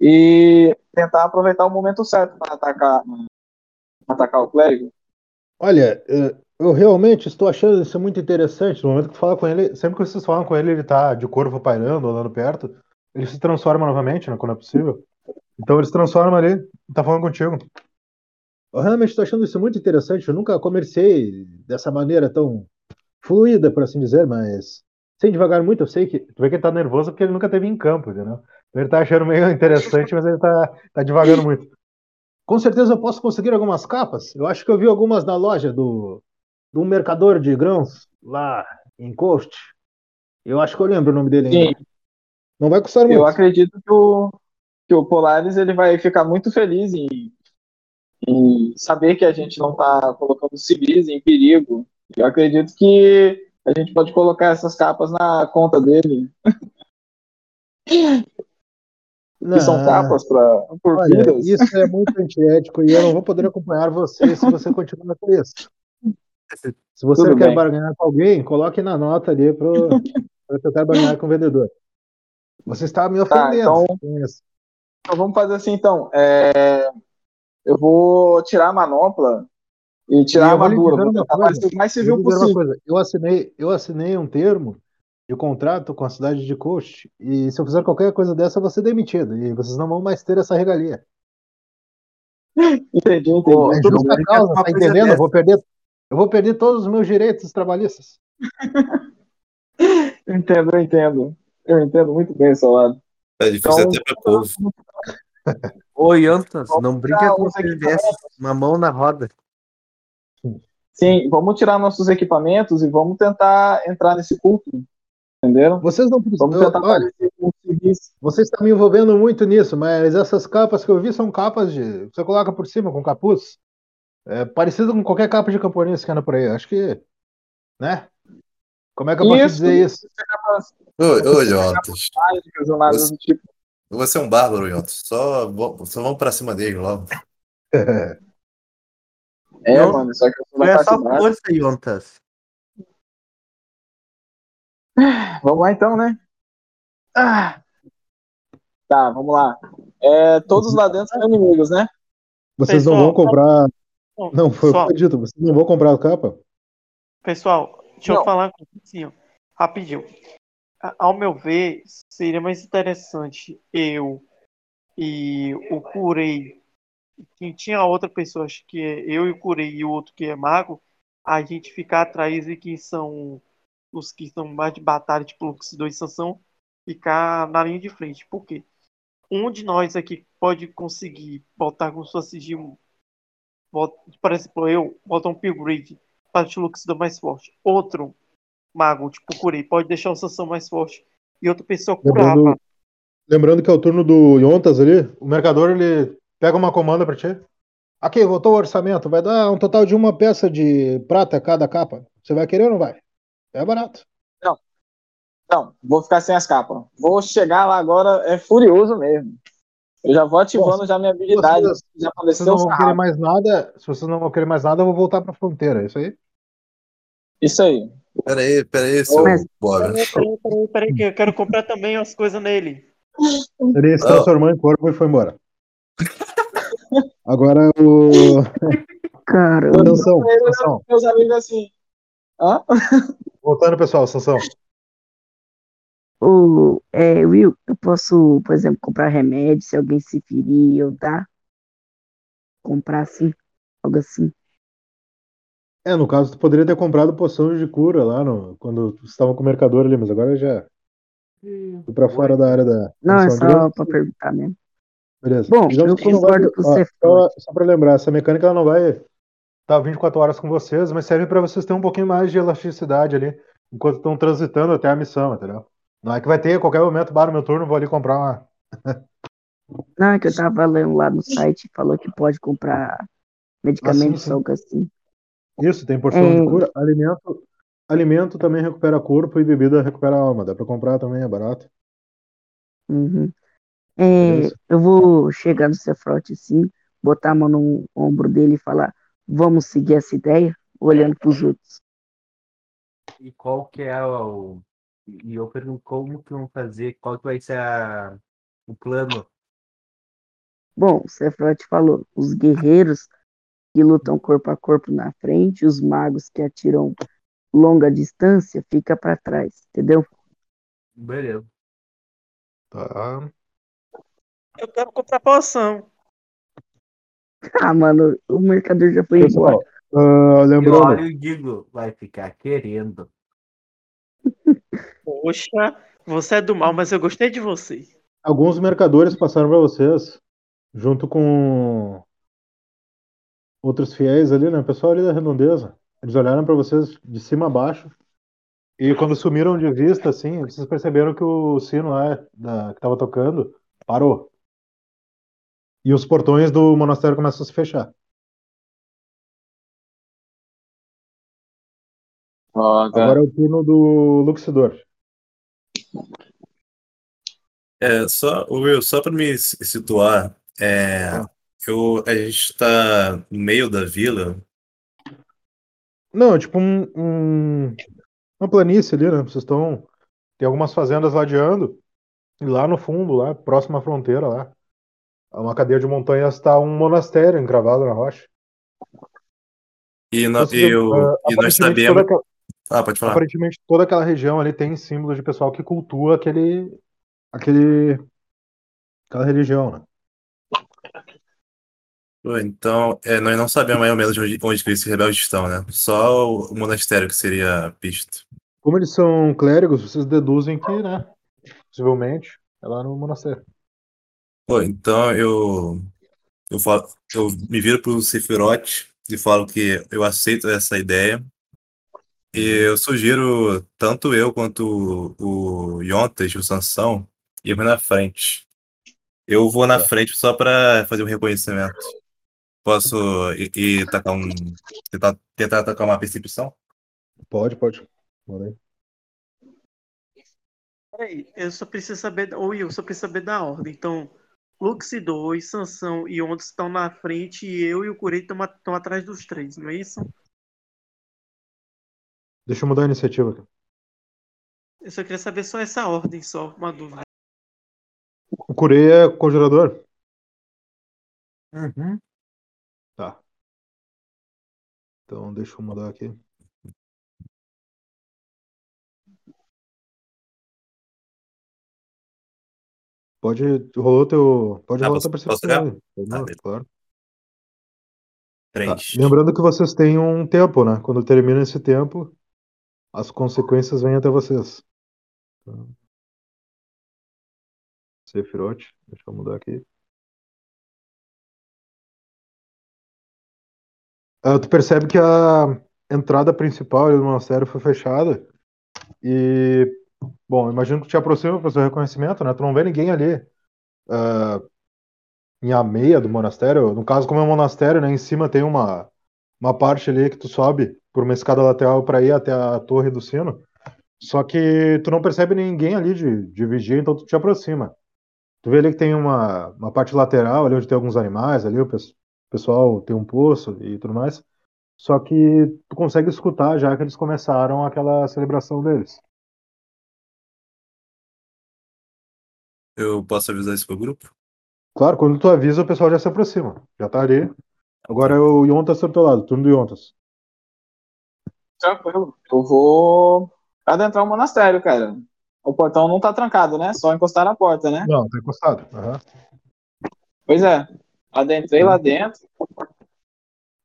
e tentar aproveitar o momento certo para atacar, atacar o clérigo. Olha, eu realmente estou achando isso muito interessante. No momento que fala com ele, sempre que vocês falam com ele, ele tá de corvo pairando, andando perto. Ele se transforma novamente, né, quando é possível. Então ele se transforma ali e tá falando contigo. Eu realmente estou achando isso muito interessante. Eu nunca comerciei dessa maneira tão fluida, por assim dizer, mas sem devagar muito, eu sei que. Tu vê que ele tá nervoso porque ele nunca teve em campo, entendeu? Então ele tá achando meio interessante, mas ele tá, tá devagando muito. Com certeza eu posso conseguir algumas capas. Eu acho que eu vi algumas na loja do, do mercador de grãos lá em Coast. Eu acho que eu lembro o nome dele ainda. Sim, Não vai custar muito. eu acredito que o, que o Polaris ele vai ficar muito feliz em, em saber que a gente não está colocando civis em perigo. Eu acredito que a gente pode colocar essas capas na conta dele, que são Não. capas pra, por Olha, vidas. isso é muito antiético e eu não vou poder acompanhar você se você continuar com isso. Se você Tudo quer bem. barganhar com alguém, coloque na nota ali para tentar barganhar com o vendedor. Você está me ofendendo então- com isso. Então vamos fazer assim então. É, eu vou tirar a manopla e tirar E a armadura. Vou tentar coisa, mais civil uma possível. coisa, eu assinei, eu assinei um termo de contrato com a cidade de Coast e se eu fizer qualquer coisa dessa, eu vou ser demitido e vocês não vão mais ter essa regalia. Entendi, entendi. Pô, É tudo bem, causa, tá entendendo? Eu vou perder, eu vou perder todos os meus direitos trabalhistas. Eu entendo, eu entendo. Eu entendo muito bem o seu lado. É difícil Então, até pra povo. Yontas, Vamos não brinca com os o dessas. Uma mão na roda. Sim, vamos tirar nossos equipamentos e vamos tentar entrar nesse culto. Entenderam? Vocês não precisam. Vamos tentar Olha, parecer com civis. Você está me envolvendo muito nisso, mas essas capas que eu vi são capas de. Você coloca por cima com capuz. É parecido com qualquer capa de camponês que anda por aí. Acho que. Né? Como é que eu posso Isso. dizer isso? Você- do tipo. Você é um bárbaro, Jontas. Só, só vamos pra cima dele logo. É, Não, mano, só que eu sou Não é só força, Yontas. Vamos lá então, né? Ah. Tá, vamos lá. É, todos lá dentro são inimigos, né? Vocês não Pessoal, vão comprar. Bom, Não, foi o que pessoal, dito. Vocês não vão comprar a capa? Pessoal, deixa Não. eu falar assim, ó, rapidinho. Ao meu ver, seria mais interessante eu e o Curei, que tinha outra pessoa, acho que é eu e o Curei e o outro que é mago, a gente ficar atrás e que são os que são mais de batalha, tipo Lux 2 e Sansão, ficar na linha de frente. Por quê? Um de nós aqui pode conseguir botar como se fosse de um. bot- Por exemplo, eu botar um Pilgrim para o do mais forte. Outro mago, tipo Curei, pode deixar o Sansão mais forte. E outra pessoa curava. Lembrando, lembrando que é o turno do Yontas ali. O mercador ele pega uma comanda pra ti. Aqui, voltou o orçamento. Vai dar um total de uma peça de prata cada capa. Você vai querer ou não vai? É barato. Não, vou ficar sem as capas. Vou chegar lá agora, é furioso mesmo. Eu já vou ativando já minha habilidade. Vocês- Já vocês não o vão querer sarrafo. mais nada, se vocês não vão querer mais nada, eu vou voltar pra fronteira. É isso aí? Isso aí. Pera aí, pera aí, seu Mas- Bob. Peraí, peraí, peraí, peraí, que eu quero comprar também as coisas nele. Ele se Oh. transformou em corpo e foi embora. Agora o. Caramba. Sansão, Eu olhando Sansão. Meus amigos assim. Hã? Voltando, pessoal, Sansão. Ô, é, Will, eu posso, por exemplo, comprar remédio se alguém se ferir, eu dar? Comprar assim, algo assim. É, no caso, tu poderia ter comprado poção de cura lá no, quando vocês estavam com o mercador ali, mas agora já fui pra fora da área da. Não, é só Digamos- pra perguntar mesmo. Beleza. Bom, Digamos eu concordo com Cefrote. só, só pra lembrar, essa mecânica ela não vai estar 24 horas com vocês, mas serve pra vocês terem um pouquinho mais de elasticidade ali, enquanto estão transitando até a missão, entendeu? Não é que vai ter, a qualquer momento, para o meu turno, vou ali comprar uma. Não, é que eu tava lendo lá no site, falou que pode comprar medicamentos, Ah, sim, sim. algo assim. Isso, tem porção É. de cura. Alimento, alimento também recupera corpo e bebida recupera alma. Dá pra comprar também, é barato. Uhum. É, eu vou chegar no Cefrote assim, botar a mão no ombro dele e falar, vamos seguir essa ideia, olhando pros outros. E qual que é o. E eu pergunto como que vão fazer, qual que vai ser a... o plano. Bom, o Cefrote falou, os guerreiros que lutam corpo a corpo na frente, os magos que atiram longa distância, fica para trás, entendeu? Beleza. Tá. Eu quero comprar poção. Ah, mano, o mercador já foi embora. Pessoal, ah, Eu lembrando, olho e digo, vai ficar querendo. Poxa, você é do mal, mas eu gostei de você. Alguns mercadores passaram para vocês, junto com outros fiéis ali, né? O pessoal ali da redondeza. Eles olharam para vocês de cima a baixo. E quando sumiram de vista, assim, vocês perceberam que o sino lá da, que estava tocando parou. E os portões do monastério começam a se fechar. Tá. Agora é o turno do Luxidor. É, só, Will, só para me si- situar, é, Ah. Eu, a gente está no meio da vila. Não, é tipo um, um- uma planície ali, né? Vocês estão. Tem algumas fazendas ladeando. E lá no fundo, lá, próximo à fronteira, lá, a uma cadeia de montanhas, está um monastério encravado na rocha. E, no- Vocês, e eu- ah, e nós sabemos. aquela, Ah, pode falar. aparentemente toda aquela região ali tem símbolos de pessoal que cultua aquele, aquele, aquela religião, né? Então, é, nós não sabemos mais ou menos onde, onde esses rebeldes estão, né? Só o, monastério que seria a pista. Como eles são clérigos, vocês deduzem que, né? Possivelmente é lá no monastério. Pô, então eu, eu, falo, eu me viro pro Sephiroth e falo que eu aceito essa ideia. E eu sugiro tanto eu quanto o, o Yontas, o Sansão, irmos na frente. Eu vou na Tá. frente só para fazer um reconhecimento. Posso ir, ir tacar um. Tentar, tentar atacar uma percepção? Pode, pode. Manda aí. Peraí, eu só preciso saber. Ou eu só preciso saber da ordem. Então, Lux 2, Sansão e Ondas estão na frente e eu e o Kurei estão atrás dos três, não é isso? Deixa eu mudar a iniciativa aqui. Eu só queria saber só essa ordem, só uma dúvida. O Kurei é conjurador? Uhum. Então deixa eu mudar aqui. Pode. Rolou teu. Pode Ah, rolar posso percepção Ah, claro. Tá. Lembrando que vocês têm um tempo, né? Quando termina esse tempo, as consequências vêm até vocês. Então, deixa eu mudar aqui. Ah, tu percebe que a entrada principal do monastério foi fechada. E, bom, imagino que te aproxima para o seu reconhecimento, né? Tu não vê ninguém ali ah, em a meia do monastério. No caso, como é um monastério, né? Em cima tem uma, uma parte ali que tu sobe por uma escada lateral para ir até a torre do sino. Só que tu não percebe ninguém ali de, de vigia, então tu te aproxima. Tu vê ali que tem uma, uma parte lateral ali onde tem alguns animais ali, o pes- pessoal tem um poço e tudo mais. Só que tu consegue escutar já que eles começaram aquela celebração deles. Eu posso avisar isso pro grupo? Claro, quando tu avisa, o pessoal já se aproxima. Já tá ali. Agora é o Yontas do teu lado, turno do Yontas. Tranquilo. Eu vou adentrar o monastério, cara. O portão não tá trancado, né? Só encostar na porta, né? Não, tá encostado. Aham. Pois é. Adentrei lá dentro.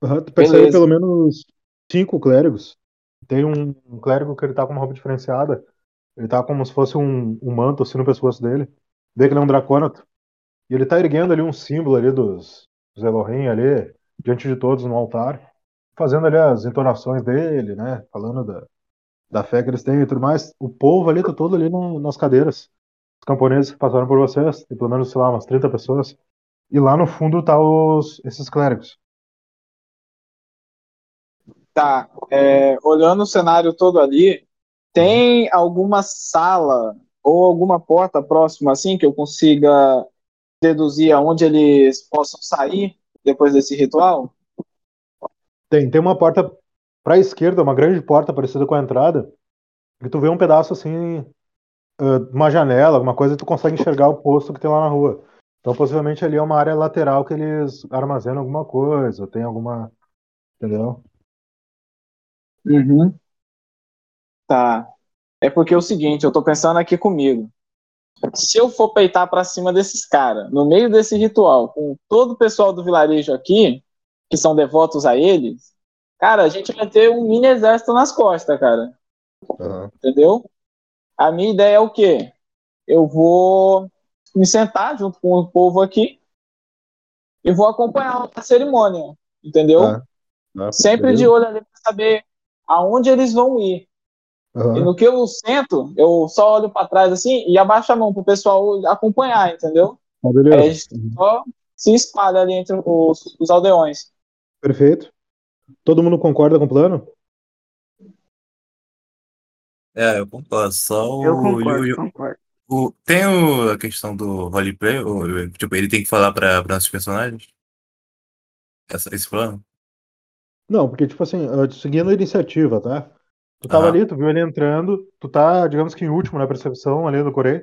Aham, Tu percebe pelo menos cinco clérigos. Tem um, um clérigo que ele tá com uma roupa diferenciada. Ele tá como se fosse um, um manto assim no pescoço dele. Vê que ele é um dracônato. E ele tá erguendo ali um símbolo ali dos, dos Elohim ali, diante de todos no altar. Fazendo ali as entonações dele, né? Falando da, da fé que eles têm e tudo mais. O povo ali tá todo ali no- nas cadeiras. Os camponeses que passaram por vocês, tem pelo menos, sei lá, umas 30 pessoas. E lá no fundo tá os, esses clérigos. Tá. é, olhando o cenário todo ali, tem alguma sala ou alguma porta próxima assim que eu consiga deduzir aonde eles possam sair depois desse ritual? Tem, tem uma porta pra esquerda, uma grande porta parecida com a entrada, e tu vê um pedaço assim, ah, uma janela, alguma coisa, e tu consegue enxergar o posto que tem lá na rua. Então, possivelmente ali é uma área lateral que eles armazenam alguma coisa, tem alguma. Entendeu? Uhum. Tá. É porque é o seguinte, eu tô pensando aqui comigo. Se eu for peitar pra cima desses caras, no meio desse ritual, com todo o pessoal do vilarejo aqui, que são devotos a eles, cara, a gente vai ter um mini exército nas costas, cara. Aham. entendeu? A minha ideia é o quê? Eu vou me sentar junto com o povo aqui e vou acompanhar a cerimônia, entendeu? Tá. Tá, Sempre beleza? de olho ali para saber aonde eles vão ir. E Aham. no que eu sento, eu só olho para trás assim e abaixo a mão pro pessoal acompanhar, entendeu? Tá, Aí a gente só se espalha ali entre os, os aldeões. Perfeito. Todo mundo concorda com o plano? É, eu concordo. Só Eu o, concordo, o- concordo. O- tem o- a questão do roleplay, o- tipo, ele tem que falar para nossos personagens? Essa- esse plano? Não, porque, tipo assim, ah, seguindo a iniciativa, tá? Tu tava Aham. ali, tu viu ele entrando, tu tá, digamos que em último na percepção ali do Corei.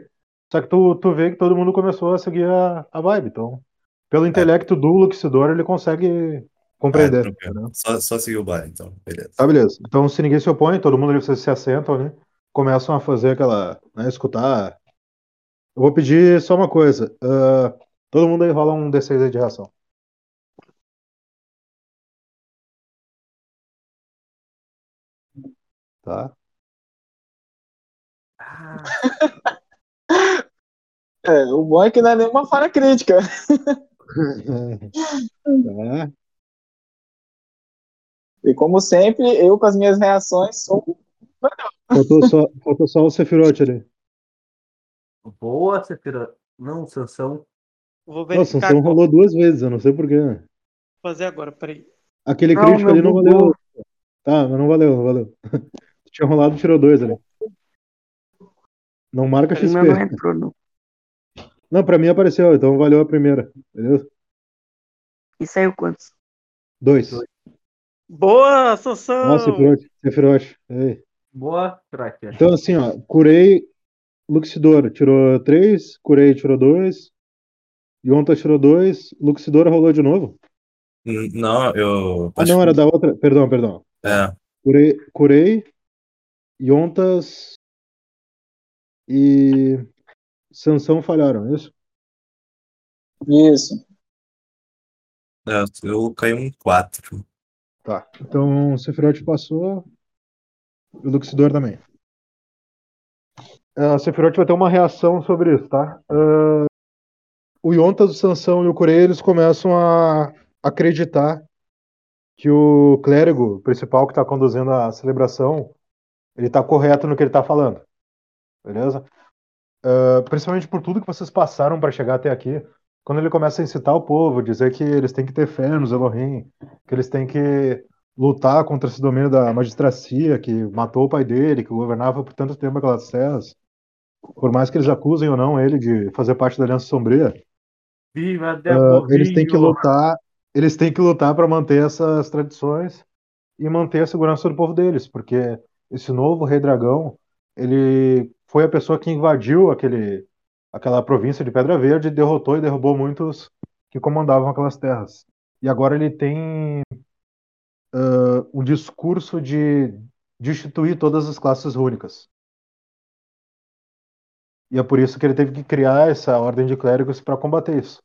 Só que tu, tu vê que todo mundo começou a seguir a, a vibe. Então, pelo intelecto do Luxidor, ele consegue Ah, compreender. tranquilo. entendeu? Só, só seguir o bar, então. Beleza. Tá, beleza. Então, se ninguém se opõe, todo mundo ali, vocês se assentam ali, começam a fazer aquela, né, escutar. Eu vou pedir só uma coisa. ah, todo mundo aí rola um D6 aí de reação. Tá? Ah, É, o bom é que não é nenhuma falha crítica. Tá. E como sempre, eu com as minhas reações sou. Faltou só, faltou só o Sephiroth ali. Boa, Sephiroth. Não, Sansão. Vou Nossa, o verificar Sansão agora. rolou duas vezes, eu não sei porquê. Vou fazer agora, peraí. Aquele Não, crítico ali não bugou. valeu. Tá, mas não valeu, não valeu. Tinha rolado, tirou dois ali. Não marca meu não XP. entrou, não. Não, pra mim apareceu, então valeu a primeira. Beleza? E saiu quantos? Dois. Boa, Sansão! Nossa, Sephiroth. Ei. Boa, Tracker. Então, assim, ó, curei Luxidor tirou três, curei tirou dois, Yonta tirou dois, Luxidor rolou de novo. N- Não, eu. Ah, não, era da outra. Perdão, perdão. É, Curei, curei Yontas e Sansão falharam, é isso? Isso. é, eu caí um 4. Tá. Então, o Sephiroth passou. E o Luxidor também. Ah, o Sephiroth vai ter uma reação sobre isso, tá? Ah, o Yontas, o Sansão e o Kurei, eles começam a acreditar que o clérigo principal que está conduzindo a celebração, ele está correto no que ele está falando. Beleza? Ah, principalmente por tudo que vocês passaram para chegar até aqui. Quando ele começa a incitar o povo, dizer que eles têm que ter fé nos Elohim, que eles têm que lutar contra esse domínio da magistracia que matou o pai dele, que governava por tanto tempo aquelas terras. Por mais que eles acusem ou não ele de fazer parte da Aliança Sombria, Viva Debovinho! eles têm que lutar, eles têm que lutar para manter essas tradições e manter a segurança do povo deles, porque esse novo rei dragão, ele foi a pessoa que invadiu aquele aquela província de Pedra Verde, derrotou e derrubou muitos que comandavam aquelas terras. E agora ele tem ah, um discurso de destituir todas as classes rúnicas. E é por isso que ele teve que criar essa ordem de clérigos para combater isso.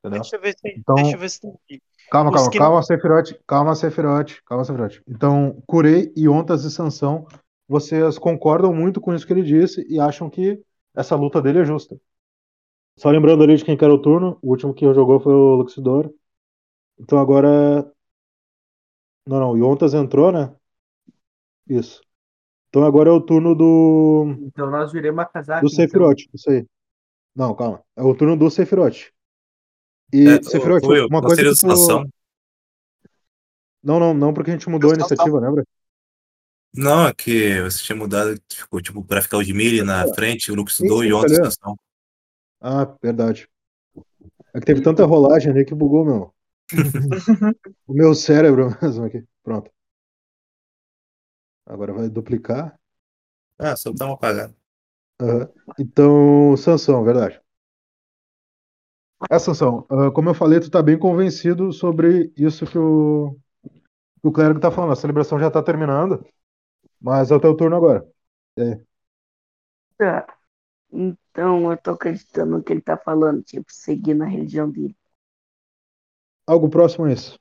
Entendeu? Deixa eu ver se tem. Então- Deixa eu ver se tem. Calma, Os calma, que calma, Sephiroth, calma, Sephiroth, calma, Sephiroth. Então, Kurei, Yontas e Sansão, vocês concordam muito com isso que ele disse e acham que essa luta dele é justa. Só lembrando ali de quem quer o turno, o último que jogou foi o Luxidor. Então agora. Não, não, o Yontas entrou, né? Isso. Então agora é o turno do. Então nós viremos a casaca. Do então. Sephiroth, isso aí. Não, calma. É o turno do Sephiroth. E, É, Sephiroth, ô, eu uma coisa seria que tu... Não, não, não, porque a gente mudou a iniciativa, lembra? Não, é que você tinha mudado, ficou tipo pra ficar o de Miri na frente, o Luxidor sim, e outra situação. Ah, verdade. É que teve tanta rolagem ali que bugou meu. o meu cérebro mesmo aqui. Pronto. Agora vai duplicar. Ah, só dá uma apagada. Aham. Então, Sansão, verdade. É, Sansão, ah, como eu falei, tu tá bem convencido sobre isso que o, que o clérigo tá falando. A celebração já tá terminando, mas é o teu turno agora. Tá. Então eu tô acreditando no que ele tá falando, tipo, seguindo a religião dele. Algo próximo a isso.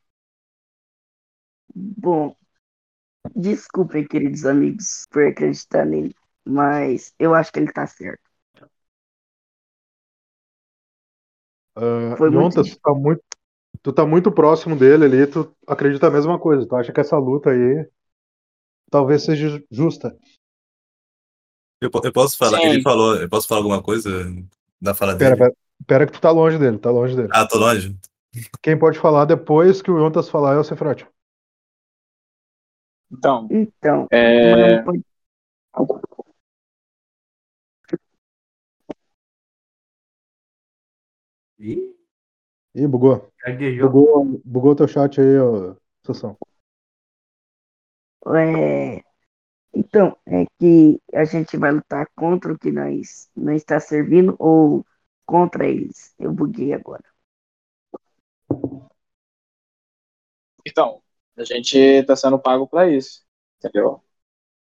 Bom, Desculpem, queridos amigos, por acreditar nele, mas eu acho que ele tá certo. Uh, Foi muito tu tá muito, tu tá muito próximo dele ali, tu acredita a mesma coisa. Tu acha que essa luta aí talvez seja justa. Eu, eu posso falar, Sim. ele falou, eu posso falar alguma coisa da fala Pera, dele? pera, pera que tu tá longe dele, tá longe dele. Ah, tô longe? Quem pode falar depois que o Jontas falar é o Cefrote. Então, Então, é, Ih, Ih, bugou. Bugou, bugou teu chat aí, ô, Sassão. é, então, é que a gente vai lutar contra o que nós não está servindo ou contra eles. Eu buguei agora. então, a gente está sendo pago para isso, entendeu?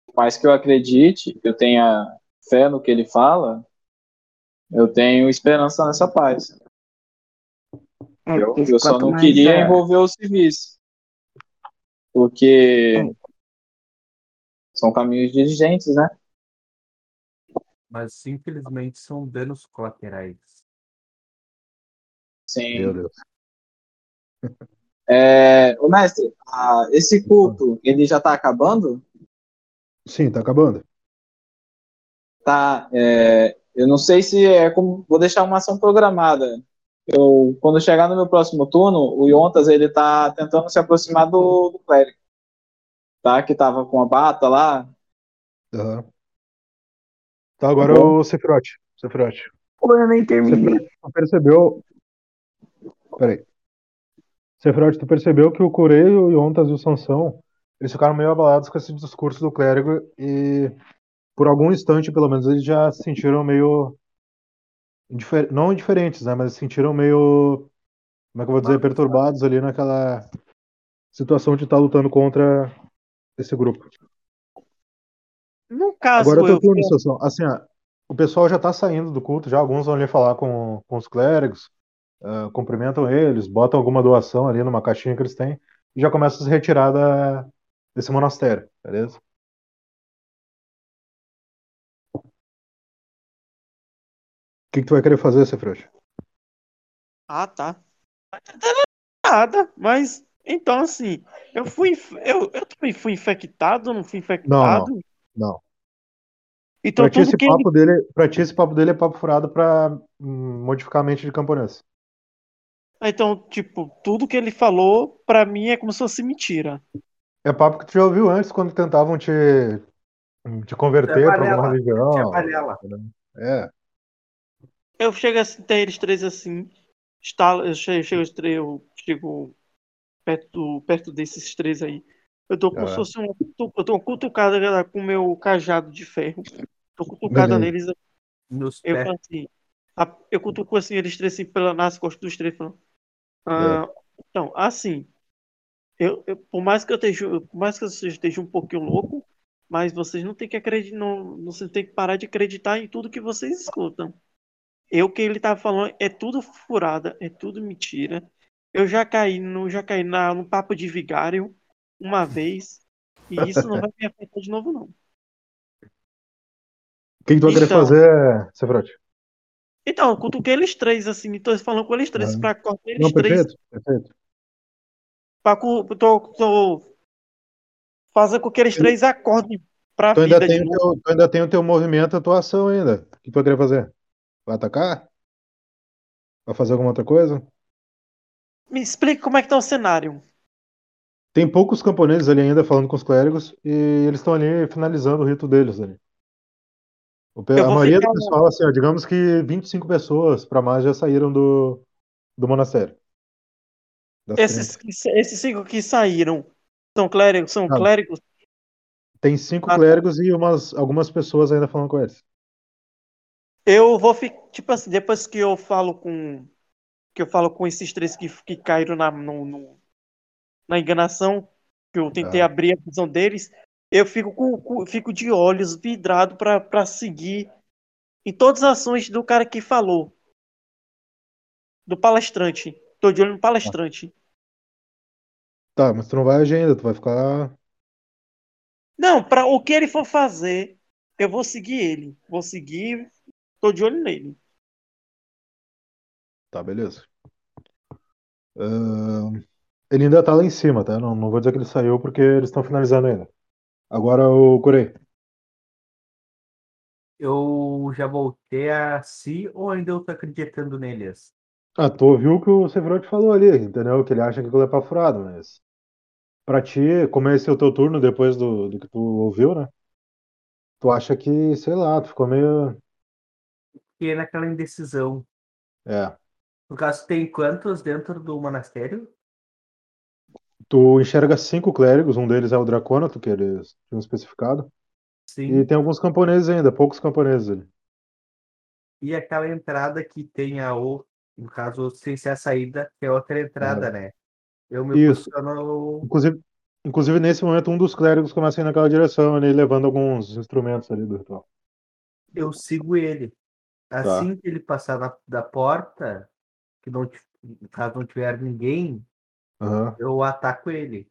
Por mais que eu acredite, que eu tenha fé no que ele fala, eu tenho esperança nessa paz. É, Eu só não queria a- envolver os civis, porque são caminhos dirigentes, né? Mas infelizmente são danos colaterais. Sim. Meu Deus. É, ô mestre, ah, esse culto, ele já tá acabando? Sim, tá acabando. Tá, é, eu não sei se é como, vou deixar uma ação programada. Eu, quando chegar no meu próximo turno, o Yontas, ele tá tentando se aproximar do, do clérigo, tá? Que tava com a bata lá. Aham. Tá, agora Tá o Sephiroth. Sephiroth. Eu nem terminei. Sephiroth, percebeu. Peraí. Sephiroth, tu percebeu que o Kurei, o Yontas e o Sansão, eles ficaram meio abalados com esse discurso do clérigo e por algum instante, pelo menos, eles já se sentiram meio. indifer- Não indiferentes, né? Mas se sentiram meio. Como é que eu vou dizer? Perturbados ali naquela situação de estar lutando contra esse grupo. No caso, Agora eu eu, tô turno, Sansão. Assim, ó, o pessoal já tá saindo do culto, já alguns vão ali falar com, com os clérigos, ah, cumprimentam eles, botam alguma doação ali numa caixinha que eles têm e já começam a se retirar da, desse monastério, beleza? O que, que tu vai querer fazer, Cefroche? Ah, tá. Não nada, mas então assim, eu fui eu, eu também fui infectado, não fui infectado. Não. Então Pra ti, esse que papo dele, pra ti, esse papo dele é papo furado pra hum, modificar a mente de camponês. Então, tipo, tudo que ele falou pra mim é como se fosse mentira. É papo que tu já ouviu antes quando tentavam te, te converter É pra alguma panela. religião. Panela. É. Eu chego assim, tem eles três assim, estalo, eu chego, chego, os três- eu chego perto, perto desses três aí. Eu tô como Ah. se fosse um, eu tô cutucada com o meu cajado de ferro. Tô cutucada Beleza. neles. Nos Eu assim, a- eu cutuco assim eles três assim pela, nas costas dos três, falando. "Ah, Então, assim, eu, eu- por mais que eu esteja, por mais que eu esteja um pouquinho louco, mas vocês não tem que acreditar, não, vocês tem que parar de acreditar em tudo que vocês escutam. Eu que ele tava falando é tudo furada, é tudo mentira. Eu já caí no, já caí na, no papo de vigário uma vez e isso não vai me afetar de novo não. O que, que tu vai querer Então. fazer, Cefrote? Então, eu cutuquei eles três assim, tô falando com eles três Aham. pra cortar eles Não, três perfeito, perfeito. Pra, tô, tô fazendo com que eles três acordem pra Tu ainda, vida tem de o novo. teu, tu ainda tem o teu movimento, a tua ação ainda. O que tu vai querer fazer? Vai atacar? Vai fazer alguma outra coisa? Me explica como é que tá o cenário. Tem poucos camponeses ali ainda falando com os clérigos e eles estão ali finalizando o rito deles ali. A maioria do pessoal, assim, ó, digamos que 25 pessoas para mais já saíram do, do monastério. Esses, 30. esses cinco que saíram são clérigos, são Ah. clérigos. Tem cinco Ah, tá. clérigos e umas, algumas pessoas ainda falando com eles. Eu vou ficar, tipo assim, depois que eu falo com que eu falo com esses três que, que caíram na, no, no- na enganação, que eu tentei Ah. abrir a visão deles, eu fico com, fico de olhos vidrado pra seguir em todas as ações do cara que falou. Do palestrante. Tô de olho no palestrante. Tá, mas tu não vai agir ainda, tu vai ficar Não, para o que ele for fazer, eu vou seguir ele. Vou seguir, tô de olho nele. Tá, beleza. Ahn, ele ainda tá lá em cima, tá? Não, não vou dizer que ele saiu porque eles estão finalizando ainda. Agora o Corei. Eu já voltei a si ou ainda eu tô acreditando neles? Ah, tu ouviu o que o Severote falou ali, entendeu? Que ele acha que aquilo é papo furado, mas. Pra ti, como esse é o teu turno depois do, do que tu ouviu, né? Tu acha que, sei lá, tu ficou meio. Fiquei naquela indecisão. É. No caso, tem quantos dentro do monastério? Tu enxerga cinco clérigos, um deles é o Dracônato, que eles tinham especificado. Sim. E tem alguns camponeses ainda, poucos camponeses ali. E aquela entrada que tem a o, no caso, sem ser a saída, que é outra entrada, né? Eu me Isso. posiciono. Inclusive, inclusive, nesse momento, um dos clérigos começa a ir naquela direção, ali, levando alguns instrumentos ali do ritual. Eu sigo ele. Assim que ele passar na, da porta, que não, caso não tiver ninguém, Aham. eu ataco ele.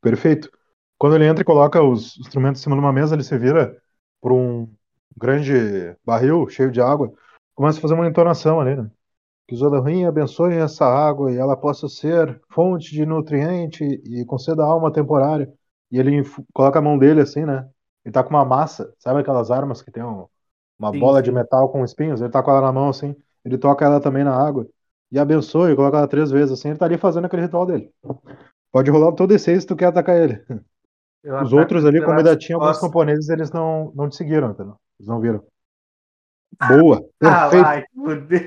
Perfeito. Quando ele entra e coloca os instrumentos em cima de uma mesa, ele se vira por um grande barril cheio de água, começa a fazer uma entonação ali, né? Que os Elohim abençoem essa água e ela possa ser fonte de nutriente e conceda alma temporária. E ele coloca a mão dele assim, né? Ele tá com uma massa, sabe aquelas armas que tem um- uma Sim, bola de sim. metal com espinhos? Ele tá com ela na mão assim, ele toca ela também na água e abençoe, coloca ela três vezes assim, ele tá ali fazendo aquele ritual dele. Pode rolar o teu D6 se tu quer atacar ele. Eu Os outros ali, como ainda tinha alguns costas. camponeses, eles não, não te seguiram, entendeu? Eles não viram. Boa, Ah, perfeito. vai.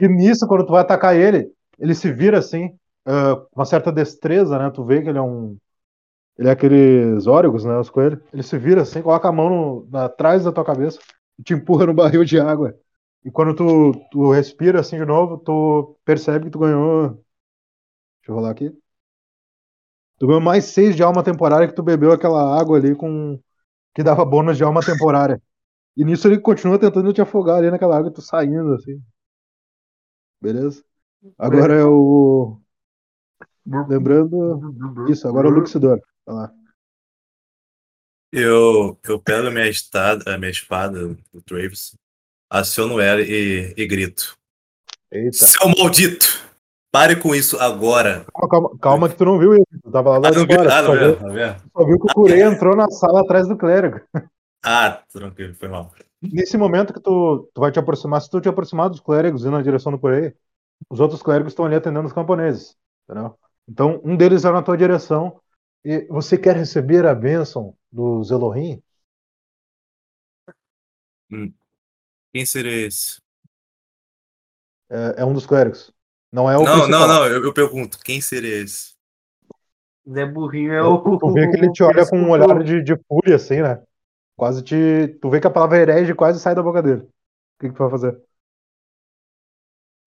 E nisso, quando tu vai atacar ele, ele se vira assim, ah, com uma certa destreza, né? Tu vê que ele é um. Ele é aqueles órigos, né? Os coelhos. Ele se vira assim, coloca a mão no, atrás da tua cabeça e te empurra no barril de água. E quando tu, tu respira assim de novo, tu percebe que tu ganhou. Deixa eu rolar aqui. Tu ganhou mais seis de alma temporária que tu bebeu aquela água ali com. que dava bônus de alma temporária. E nisso ele continua tentando te afogar ali naquela água e tu saindo assim. Beleza? Agora é o. Lembrando. Isso, agora é o Luxidor. Vai lá. Eu, eu pego a minha, estada, a minha espada do Travis, aciono ela e, e grito. Eita. Seu maldito! Pare com isso agora! Calma, calma, calma que tu não viu isso. Tu tava lá Ah, não vi só, não viu, vi, não vi. só viu que o Kurei entrou na sala atrás do clérigo. Ah, tranquilo, foi mal. Nesse momento que tu, tu vai te aproximar, se tu te aproximar dos clérigos e na direção do Kurei, os outros clérigos estão ali atendendo os camponeses. Entendeu? Então, um deles vai na tua direção e você quer receber a bênção dos Elohim? Quem seria esse? É, é um dos clérigos. Não é o Não, principal. não, não, eu, eu pergunto, quem seria esse? Zé Burrinho é o. Tu vê que ele te olha com um olhar de, de fúria, assim, né? Quase te. Tu vê que a palavra herege quase sai da boca dele. O que, que tu vai fazer?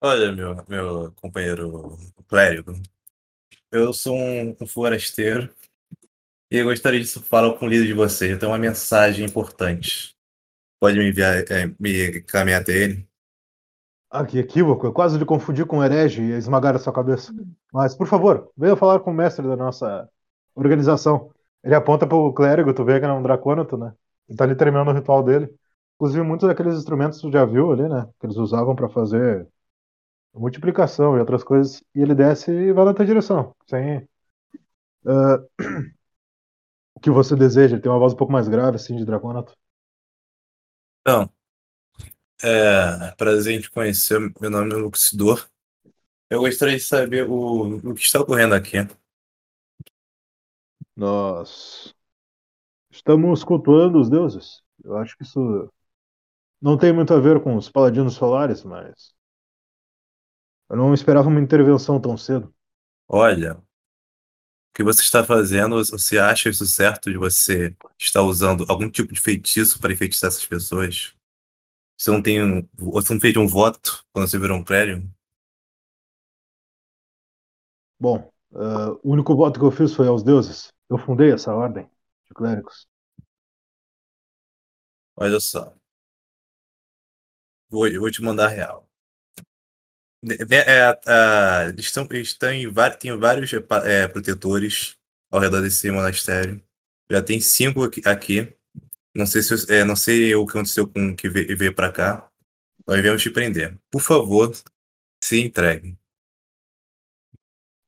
Olha, meu, meu companheiro clérigo, eu sou um, um forasteiro e eu gostaria de falar com o líder de vocês. Eu tenho uma mensagem importante. Pode me enviar, é, me caminhar até ele? Ah, que equívoco. Eu quase lhe confundi com herege e esmagar a sua cabeça. Mas, por favor, venha falar com o mestre da nossa organização. Ele aponta pro clérigo, tu vê que é um dracônato, né? Ele tá ali terminando o ritual dele. Inclusive, muitos daqueles instrumentos tu já viu ali, né? Que eles usavam pra fazer multiplicação e outras coisas. E ele desce e vai na tua direção. Sem. ah, o que você deseja. Ele tem uma voz um pouco mais grave, assim, de dracônato. Então, é prazer em te conhecer. Meu nome é Luxidor. Eu gostaria de saber o, o que está ocorrendo aqui. Nós estamos cultuando os deuses. Eu acho que isso não tem muito a ver com os paladinos solares, mas eu não esperava uma intervenção tão cedo. Olha, que você está fazendo, você acha isso certo de você estar usando algum tipo de feitiço para enfeitiçar essas pessoas? Você não tem um, você não fez um voto quando você virou um prédio? Bom, ah, o único voto que eu fiz foi aos deuses. Eu fundei essa ordem de clérigos. Olha só. Vou, eu vou te mandar real. É, é, a- eles estão, estão em, tem vários é, é, protetores ao redor desse monastério. Já tem cinco aqui. aqui. Não sei se é, não sei o que aconteceu com o que veio, veio para cá. Nós viemos te prender. Por favor, se entregue.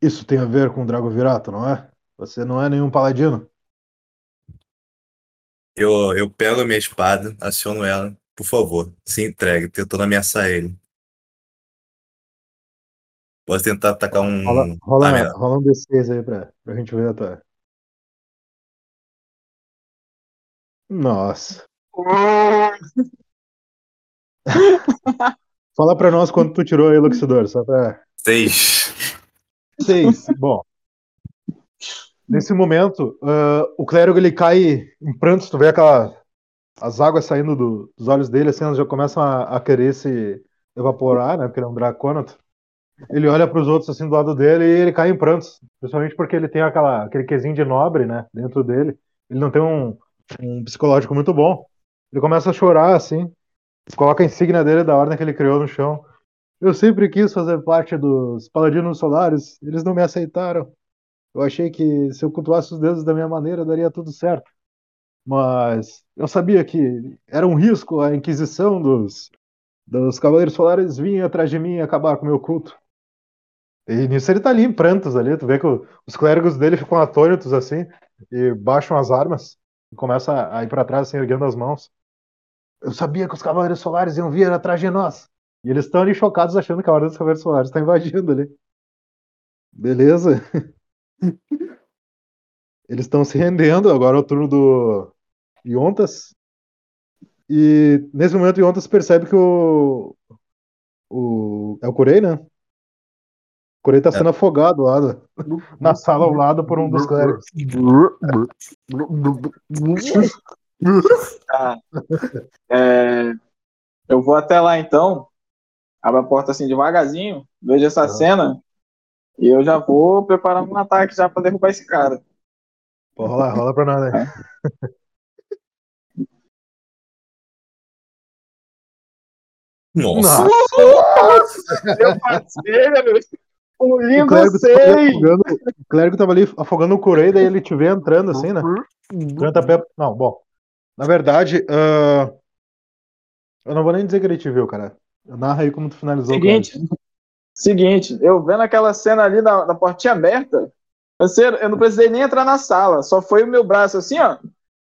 Isso tem a ver com o Drago Virato, não é? Você não é nenhum paladino. Eu, eu pego a minha espada, aciono ela. Por favor, se entregue, tentando ameaçar ele. Posso tentar atacar um. Rola, rola, Ah, rola um D6 aí pra, pra gente ver a tua. Nossa. Fala pra nós quanto tu tirou aí, Luxidor, só pra. Seis. Seis. Bom. Nesse momento, ah, o clérigo ele cai em prantos, tu vê aquela. As águas saindo do- dos olhos dele, assim, elas já começam a, a querer se evaporar, né? Porque ele é um dracônato. Ele olha para os outros assim do lado dele e ele cai em prantos. Principalmente porque ele tem aquela, aquele quesinho de nobre, né? Dentro dele. Ele não tem um, um psicológico muito bom. Ele começa a chorar, assim. Coloca a insígnia dele da ordem que ele criou no chão. Eu sempre quis fazer parte dos Paladinos Solares. Eles não me aceitaram. Eu achei que se eu cultuasse os deuses da minha maneira, daria tudo certo. Mas eu sabia que era um risco a Inquisição dos, dos Cavaleiros Solares vir atrás de mim e acabar com o meu culto. E nisso ele tá ali em prantos ali. Tu vê que o- os clérigos dele ficam atônitos assim e baixam as armas e começa a ir para trás assim, erguendo as mãos. Eu sabia que os Cavaleiros Solares iam vir atrás de nós. E eles estão ali chocados achando que a Ordem dos Cavaleiros Solares está invadindo ali. Beleza? Eles estão se rendendo. Agora é o turno do Yontas. E nesse momento o Yontas percebe que o. o é o Corei, né? O Corei tá sendo afogado lá na- na sala ao lado por um dos clérigos. Tá. É, eu vou até lá então, abro a porta assim devagarzinho, vejo essa Ah. cena e eu já vou preparar um ataque já pra derrubar esse cara. Pô, rola, rola pra nós aí. Nossa. Meu parceiro! Um O lindo clérigo, tava ali seis! afogando, o clérigo tava ali afogando o Corei, daí ele te vê entrando assim, né? Canta pé. Não, bom. Na verdade, ah, eu não vou nem dizer que ele te viu, cara. Narra aí como tu finalizou o Seguinte, seguinte, eu vendo aquela cena ali da, da portinha aberta, parceiro, eu não precisei nem entrar na sala, só foi o meu braço assim, ó.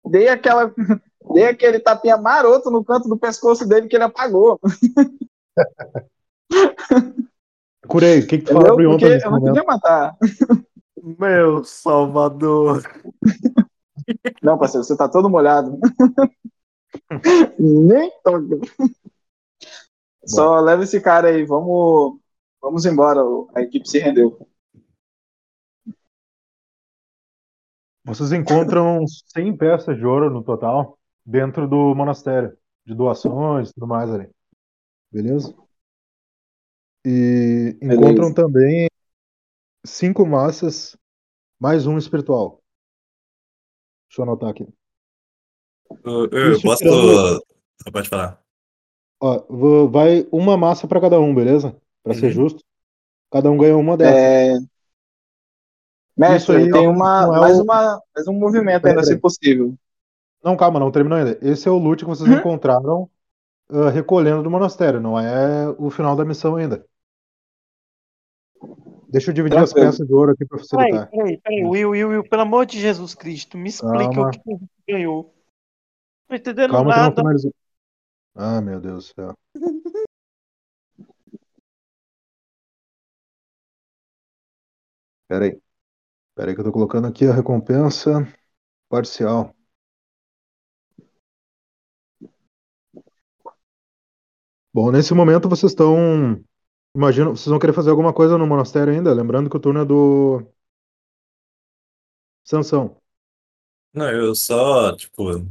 Dei aquela. Dei aquele tapinha maroto no canto do pescoço dele que ele apagou. Curei, o que, que tu fala Entendeu? pro eu não momento? queria matar. Meu Salvador. Não, parceiro, você tá todo molhado. Nem toca. Só leva esse cara aí, vamos, vamos embora. A equipe se rendeu. Vocês encontram 100 peças de ouro no total dentro do monastério, de doações e tudo mais ali. Beleza? E Beleza. encontram também cinco massas, mais um espiritual. Deixa eu anotar aqui. Eu, eu posso. tirando- Pode falar. Ó, vai uma massa para cada um, beleza? Para ser Uhum. justo. Cada um ganha uma dessas. É... Mestre, Isso aí tem uma, é mais, o- uma, mais um movimento Peraí, ainda, se possível. Não, calma, não terminou ainda. Esse é o loot que vocês Uhum. encontraram ah, recolhendo do monastério, não é o final da missão ainda. Deixa eu dividir as Tranquilo. peças de ouro aqui para Peraí, facilitar. peraí, peraí. Will, Will, Will, pelo amor de Jesus Cristo, me explica Calma. o que você ganhou. Não tô entendendo Calma que não nada. finalizou. Ah, meu Deus do céu. Pera aí. Pera aí que eu tô colocando aqui a recompensa parcial. Bom, nesse momento vocês estão. Imagino, vocês vão querer fazer alguma coisa no monastério ainda? Lembrando que o turno é do. Sansão. Não, eu só, tipo,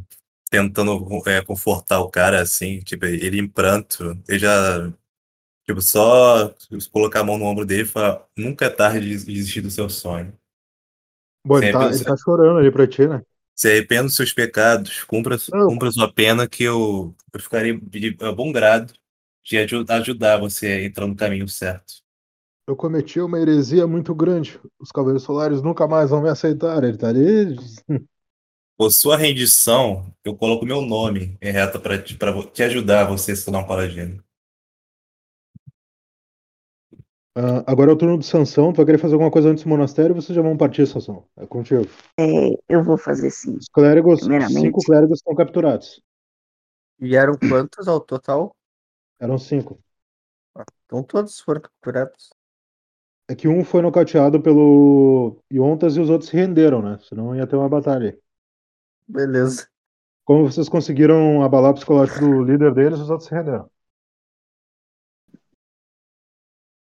tentando é, confortar o cara, assim, tipo, ele em pranto, eu já, tipo, só colocar a mão no ombro dele e falar, nunca é tarde de desistir do seu sonho. Bom, ele tá, ele tá chorando ali pra ti, né? Se arrependa dos seus pecados, cumpra, Não. cumpra sua pena, que eu, eu ficarei de a bom grado de aju- ajudar você a entrar no caminho certo. Eu cometi uma heresia muito grande. Os Cavaleiros Solares nunca mais vão me aceitar. Ele tá ali Por sua rendição, eu coloco meu nome em reta para te, te ajudar você a se tornar um paladino. Ah, agora é o turno do Sansão. Tu vai querer fazer alguma coisa antes do monastério ou vocês já vão partir, Sansão? É contigo. É, eu vou fazer sim. Os clérigos, cinco clérigos estão capturados. E eram quantos ao total? Eram cinco. Então todos foram capturados. É que um foi nocauteado pelo Yontas e os outros se renderam, né? Senão ia ter uma batalha. Beleza. Como vocês conseguiram abalar o psicológico do líder deles, os outros se renderam.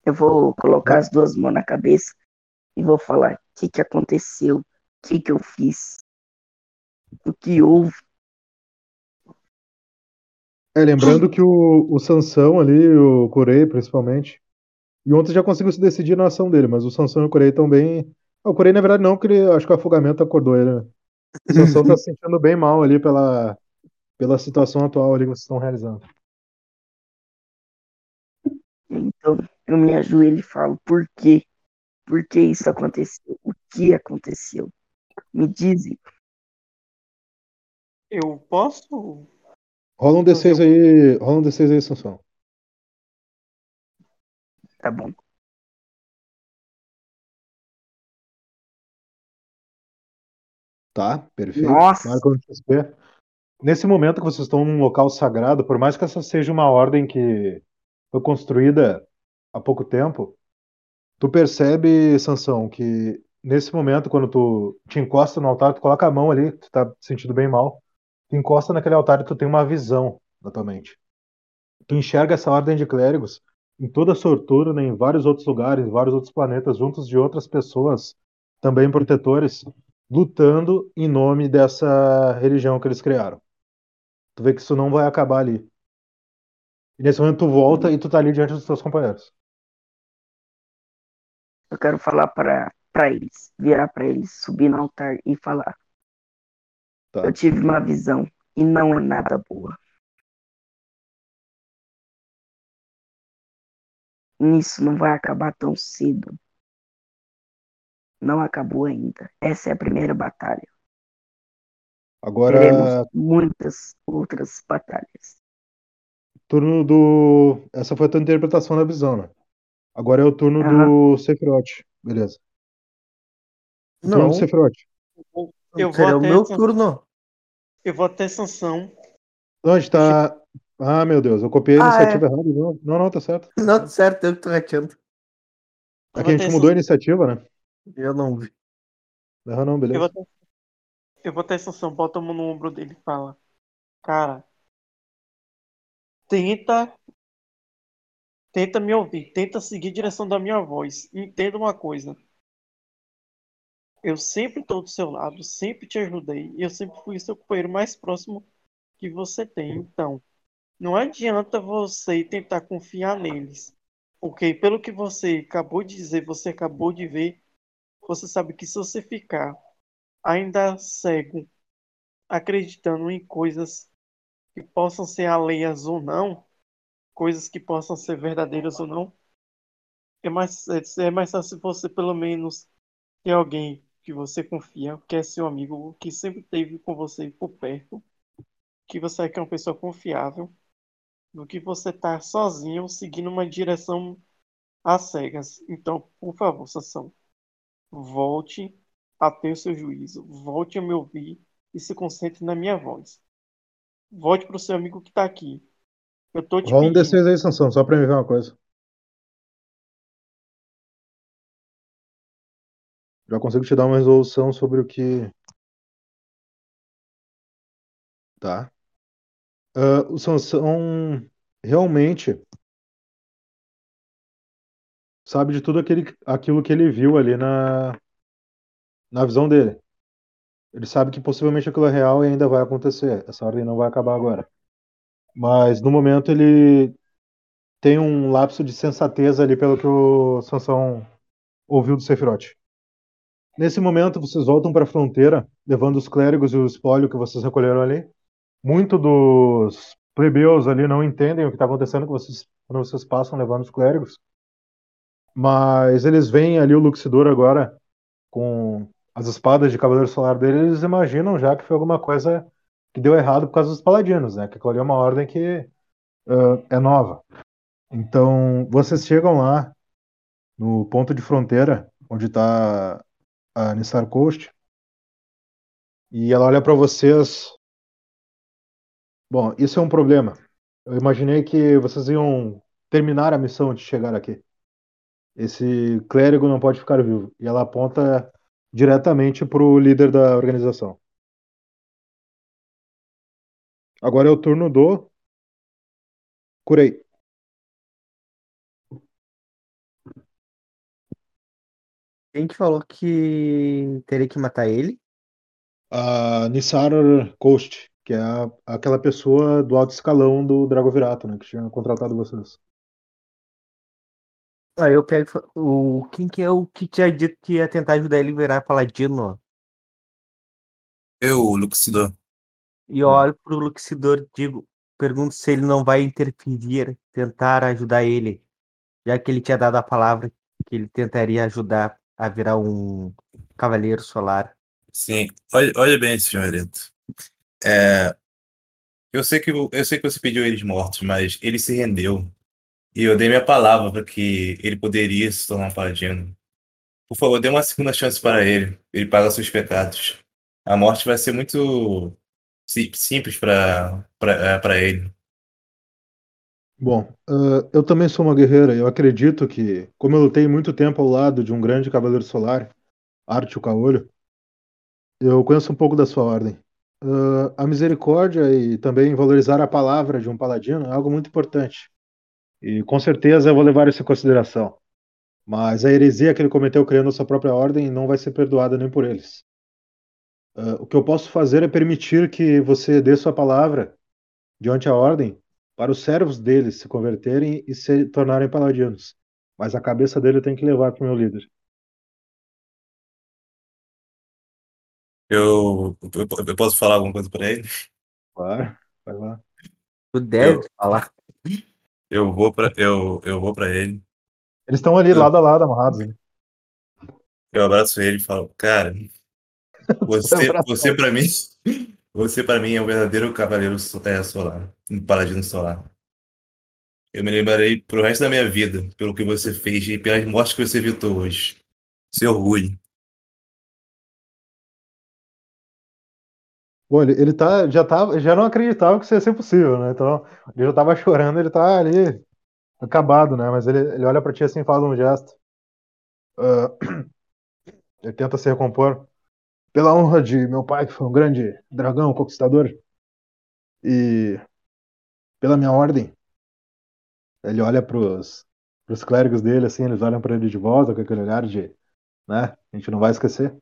Eu vou colocar as duas mãos na cabeça e vou falar o que, que aconteceu, o que, que eu fiz, o que houve. É, lembrando que o, o Sansão ali, o Corei principalmente, e ontem já conseguiu se decidir na ação dele, mas o Sansão e o Corei estão bem. Ah, o Corei, na verdade, não, porque ele, acho que o afogamento acordou ele, né? O Sansão tá se sentindo bem mal ali pela, pela situação atual ali que vocês estão realizando. Então eu me ajoelho e falo, por quê? Por que isso aconteceu? O que aconteceu? Me dizem. Eu posso? Rola um D6 aí, rola um D6 aí, Sansão. Tá bom. Tá, perfeito. Nossa. Marca no XP. Nesse momento que vocês estão num local sagrado, por mais que essa seja uma ordem que foi construída há pouco tempo, tu percebe, Sansão, que nesse momento, quando tu te encosta no altar, tu coloca a mão ali, tu tá sentindo bem mal, tu encosta naquele altar e tu tem uma visão na tua mente. Tu enxerga essa ordem de clérigos em toda a Sorturna, né, em vários outros lugares, em vários outros planetas, juntos de outras pessoas, também protetores, lutando em nome dessa religião que eles criaram. Tu vê que isso não vai acabar ali. E nesse momento tu volta e tu tá ali diante dos teus companheiros. Eu quero falar para eles, virar para eles, subir no altar e falar. Tá. Eu tive uma visão e não é nada boa. Isso não vai acabar tão cedo. Não acabou ainda. Essa é a primeira batalha. Agora, Teremos muitas outras batalhas. turno do. Essa foi a tua interpretação da visão, né? Agora é o turno do Sephiroth. Beleza. O turno Não, do Sephiroth. Eu será vou o até meu turno. Eu vou até sanção. Não, a gente tá. Ah, meu Deus, eu copiei a Ah, iniciativa errada. Não, não, não, tá certo. Não, tá certo, eu que tô rateando. É que a gente mudou a iniciativa, né? Eu não vi. Não, não, Eu beleza. vou até, eu vou até sanção. Bota a mão no ombro dele e fala. Cara, tenta. Tenta me ouvir. Tenta seguir a direção da minha voz. Entenda uma coisa. Eu sempre estou do seu lado, sempre te ajudei. E eu sempre fui seu companheiro mais próximo que você tem. Então, não adianta você tentar confiar neles. Porque pelo que você acabou de dizer, você acabou de ver, você sabe que se você ficar ainda cego, acreditando em coisas que possam ser alheias ou não, coisas que possam ser verdadeiras ou não, é mais, é, é mais fácil você pelo menos ter alguém que você confia, que é seu amigo, que sempre esteve com você por perto, que você é que é uma pessoa confiável, do que você estar sozinho seguindo uma direção às cegas. Então, por favor, Sansão, volte a ter o seu juízo, volte a me ouvir e se concentre na minha voz. Volte pro seu amigo que tá aqui. Eu tô te Rola um pedindo. D6 aí, Sansão, só pra me ver uma coisa. Já consigo te dar uma resolução sobre o que. Tá. Ah, o Sansão realmente sabe de tudo aquele, aquilo que ele viu ali na, na visão dele. Ele sabe que possivelmente aquilo é real e ainda vai acontecer. Essa ordem não vai acabar agora. Mas no momento ele tem um lapso de sensatez ali pelo que o Sansão ouviu do Sephiroth. Nesse momento vocês voltam para a fronteira, levando os clérigos e o espólio que vocês recolheram ali. Muito dos plebeus ali não entendem o que está acontecendo vocês, quando vocês passam levando os clérigos. Mas eles veem ali o Luxidor agora com as espadas de Cavaleiro Solar dele, eles imaginam já que foi alguma coisa que deu errado por causa dos paladinos, né? Que ali é uma ordem que uh, é nova. Então, vocês chegam lá no ponto de fronteira, onde está a Nissar Coast, e ela olha para vocês. Bom, isso é um problema. Eu imaginei que vocês iam terminar a missão de chegar aqui. Esse clérigo não pode ficar vivo. E ela aponta diretamente para o líder da organização. Agora é o turno do. Curei. Quem que falou que teria que matar ele? A Nissar Coast, que é a- aquela pessoa do alto escalão do Dragovirato, né? Que tinha contratado vocês. Aí eu pego e falo, o quem que é o que tinha dito que ia tentar ajudar ele a virar paladino? Eu, Luxidor. E eu olho pro Luxidor e digo, pergunto se ele não vai interferir, tentar ajudar ele, já que ele tinha dado a palavra que ele tentaria ajudar a virar um cavaleiro solar. Sim, olha, olha bem, senhorito. É, eu sei que eu sei que você pediu eles mortos, mas ele se rendeu. E eu dei minha palavra para que ele poderia se tornar um paladino. Por favor, dê uma segunda chance para ele. Ele paga seus pecados. A morte vai ser muito si- simples para para ele. Bom, ah, eu também sou uma guerreira. Eu acredito que, como eu lutei muito tempo ao lado de um grande cavaleiro solar, Artio Caolho, eu conheço um pouco da sua ordem. Ah, a misericórdia e também valorizar a palavra de um paladino é algo muito importante. E com certeza eu vou levar isso em consideração. Mas a heresia que ele cometeu criando sua própria ordem não vai ser perdoada nem por eles. Ah, o que eu posso fazer é permitir que você dê sua palavra diante a ordem para os servos deles se converterem e se tornarem paladinos. Mas a cabeça dele tem que levar para o meu líder. Eu, eu, eu posso falar alguma coisa para ele? Claro, vai lá. Tu deve Eu- falar. Eu vou para eu, eu vou para ele. Eles estão ali Eu- lado a lado, amarrados. né? Eu abraço ele e falo, cara, você, você para mim, você para mim é um verdadeiro cavaleiro é, solar, um paladino solar. Eu me lembrarei pro resto da minha vida pelo que você fez e pelas mortes que você evitou hoje. Seu orgulho. Bom, ele, ele tá, já, tava, já não acreditava que isso ia ser possível, né? Então, ele já tava chorando, ele tá ali acabado, né? Mas ele, ele olha pra ti assim e faz um gesto. Ah, ele tenta se recompor. Pela honra de meu pai, que foi um grande dragão conquistador, e pela minha ordem, ele olha pros, pros clérigos dele, assim, eles olham pra ele de volta com aquele olhar de, né? A gente não vai esquecer.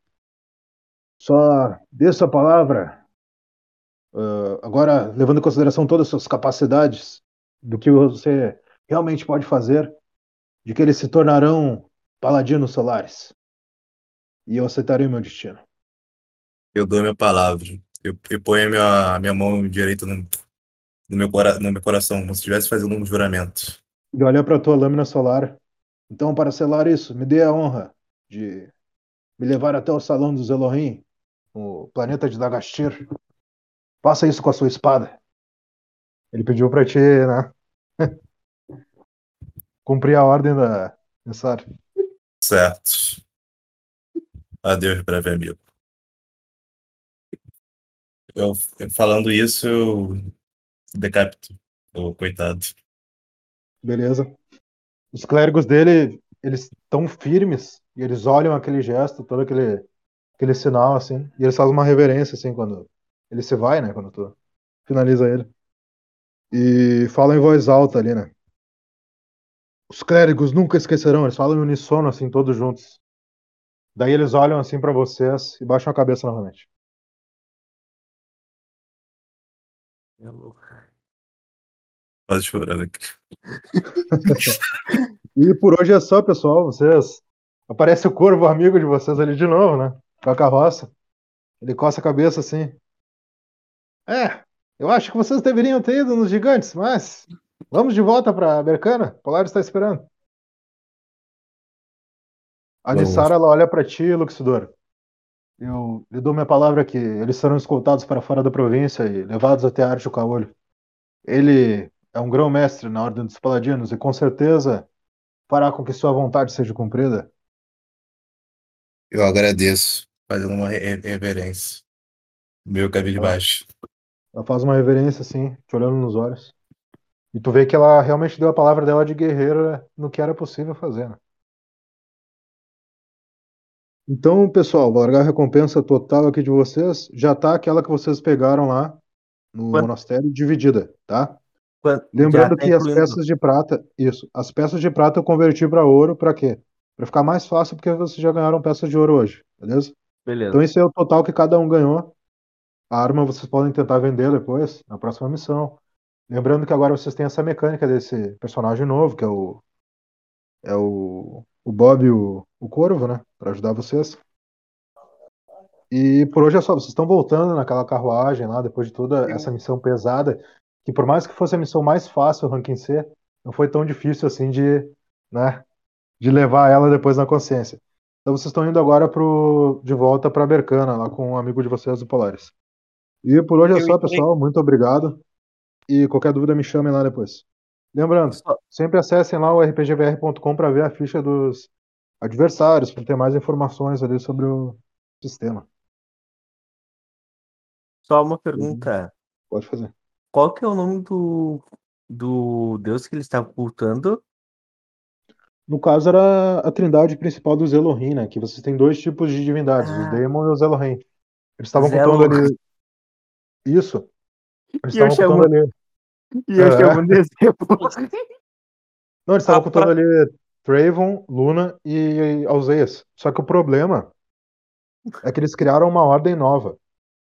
Só dê sua palavra Uh, agora, levando em consideração todas as suas capacidades, do que você realmente pode fazer, de que eles se tornarão paladinos solares. E eu aceitarei meu destino. Eu dou minha palavra. Eu, eu ponho a minha, a minha mão direita no, no, meu, cora, no meu coração, como se estivesse fazendo um juramento. E olha para tua lâmina solar. Então, para selar isso, me dê a honra de me levar até o salão dos Elohim, o planeta de Dagastir. Faça isso com a sua espada. Ele pediu para ti, né? Cumprir a ordem da Nessar. Certo. Adeus, breve amigo. Eu, falando isso, eu decapito o coitado. Beleza. Os clérigos dele, eles estão firmes e eles olham aquele gesto, todo aquele, aquele sinal, assim, e eles fazem uma reverência, assim, quando ele se vai, né, quando tu finaliza ele. E falam em voz alta ali, né. Os clérigos nunca esquecerão, eles falam em unissono, assim, todos juntos. Daí eles olham, assim, pra vocês e baixam a cabeça novamente. Quase chorando aqui. E por hoje é só, pessoal. Vocês. Aparece o corvo amigo de vocês ali de novo, né? Com a carroça. Ele coça a cabeça assim. É, eu acho que vocês deveriam ter ido nos gigantes, mas. Vamos de volta pra Bercana. O Polaris está esperando. A. Nissara, ela olha pra ti, Luxidor. Eu lhe dou minha palavra que eles serão escoltados para fora da província e levados até a Arte Caolho. Ele é um grão-mestre na Ordem dos Paladinos e com certeza fará com que sua vontade seja cumprida. Eu agradeço, fazendo uma re- reverência. Meu cabelo Ah. baixo. Ela faz uma reverência assim, te olhando nos olhos. E tu vê que ela realmente deu a palavra dela de guerreira no que era possível fazer, né? Então, pessoal, vou largar a recompensa total aqui de vocês. Já tá aquela que vocês pegaram lá no Quanto? monastério dividida, tá? Quan- Lembrando tá que as peças de prata, isso, as peças de prata eu converti para ouro para quê? Para ficar mais fácil porque vocês já ganharam peças de ouro hoje, beleza? Beleza. Então esse é o total que cada um ganhou. A arma vocês podem tentar vender depois, na próxima missão. Lembrando que agora vocês têm essa mecânica desse personagem novo, que é o é o, o Bob e o, o Corvo, né? Para ajudar vocês. E por hoje é só, vocês estão voltando naquela carruagem lá, depois de toda essa missão pesada, que por mais que fosse a missão mais fácil, o ranking C, não foi tão difícil assim de, né, de levar ela depois na consciência. Então vocês estão indo agora pro, de volta para Bercana, lá com um amigo de vocês, o Polaris. E por hoje é só, pessoal. Muito obrigado. E qualquer dúvida me chamem lá depois. Lembrando, sempre acessem lá o rpgvr.com para ver a ficha dos adversários, para ter mais informações ali sobre o sistema. Só uma pergunta. Pode fazer. Qual que é o nome do, do deus que eles estavam cultando? No caso, era a trindade principal dos Elohim, né? Que vocês têm dois tipos de divindades, os Ah. Daemon e os Elohim. Eles estavam Zelo- ali. Isso. Eles estavam chamo- ali. E eu É. chamo de exemplo. Não, eles estavam Ah, cultuando ali Travon, Luna e Alzeias. Só que o problema é que eles criaram uma ordem nova.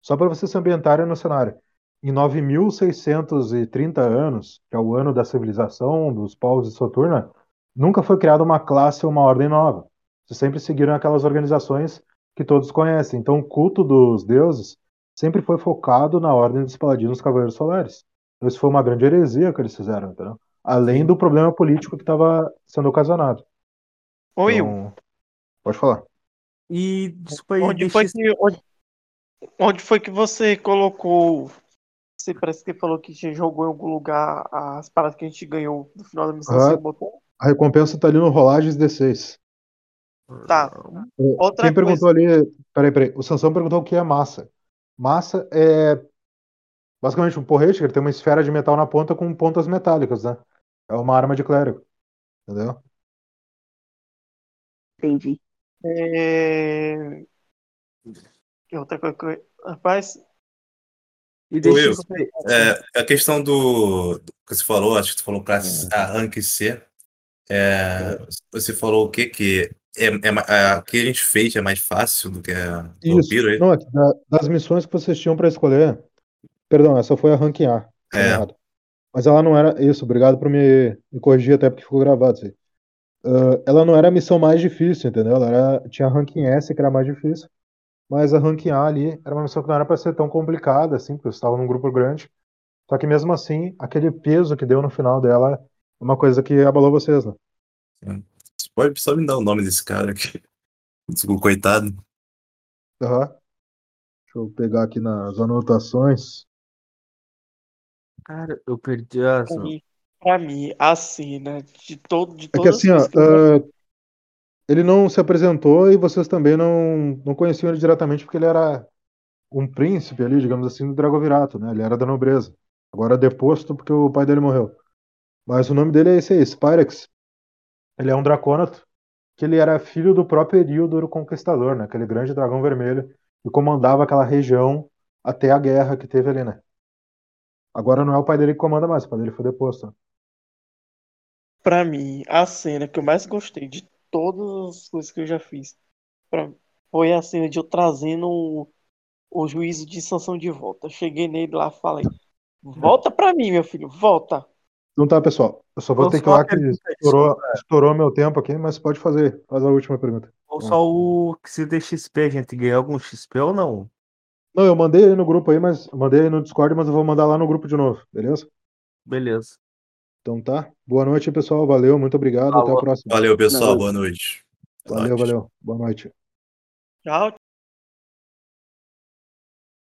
Só para vocês se ambientarem no cenário. Em 9.630 anos, que é o ano da civilização dos povos de Soturna, nunca foi criada uma classe ou uma ordem nova. Vocês sempre seguiram aquelas organizações que todos conhecem. Então, o culto dos deuses sempre foi focado na ordem dos paladinos cavaleiros solares. Então, isso foi uma grande heresia que eles fizeram, entendeu? Além do problema político que estava sendo ocasionado. Oi. Então, pode falar. E desculpa aí, Onde foi, que, onde, onde foi que você colocou? Você parece que falou que você jogou em algum lugar as paradas que a gente ganhou no final da missão. Ah. Você botou? A recompensa tá ali no Rolagens D6. Tá. Outra Quem perguntou ali. Peraí, peraí. O Sansão perguntou o que é massa. Massa é basicamente um porrete, que ele tem uma esfera de metal na ponta com pontas metálicas, né? É uma arma de clérigo. Entendeu? Entendi. É... Outra coisa. Rapaz, E deixa Will. É, a questão do, do que você falou, acho que você falou classe a rank C. É, você falou o que que é, é, a que a gente fez é mais fácil do que a Isso. Vampiro aí? Não, é que da- das missões que vocês tinham pra escolher. Perdão, essa foi a rank A. Tá É. Mas ela não era. Isso, obrigado por me, me corrigir, até porque ficou gravado isso aí. Ah, ela não era a missão mais difícil, entendeu? Ela era, tinha a ranking S, que era mais difícil. Mas a ranking A ali era uma missão que não era pra ser tão complicada, assim, porque você estava num grupo grande. Só que mesmo assim, aquele peso que deu no final dela é uma coisa que abalou vocês, né? Você pode só me dar o nome desse cara aqui? Desculpa, coitado. Aham. Deixa eu pegar aqui nas anotações. Cara, eu perdi a. pra mim, pra mim, assim, né? De, todo, de É que assim, ó, ah, ele não se apresentou e vocês também não, não conheciam ele diretamente porque ele era um príncipe ali, digamos assim, do Dragovirato, né? Ele era da nobreza. Agora deposto porque o pai dele morreu. Mas o nome dele é esse aí, Spyrex. Ele é um dracônato, que ele era filho do próprio Erildur o Conquistador, né? Aquele grande dragão vermelho que comandava aquela região até a guerra que teve ali, né? Agora não é o pai dele que comanda mais, o pai dele foi deposto. Pra mim, a cena que eu mais gostei de todas as coisas que eu já fiz pra- foi a cena de eu trazendo o, o juízo de sanção de volta. Cheguei nele lá e falei: Volta pra mim, meu filho, volta. Então tá, pessoal. Eu só vou Ou ter que só ir lá uma que estourou, estourou meu tempo aqui, mas pode fazer. Faz a última pergunta. Ou só o que se der XP, a gente ganhou algum XP ou não? Não, eu mandei aí no grupo aí, mas mandei aí no Discord, mas eu vou mandar lá no grupo de novo, beleza? Beleza. Então tá. Boa noite, pessoal. Valeu, muito obrigado. Até a Falou. próxima. Valeu, pessoal. Boa noite. Valeu, valeu. Boa noite. Tchau,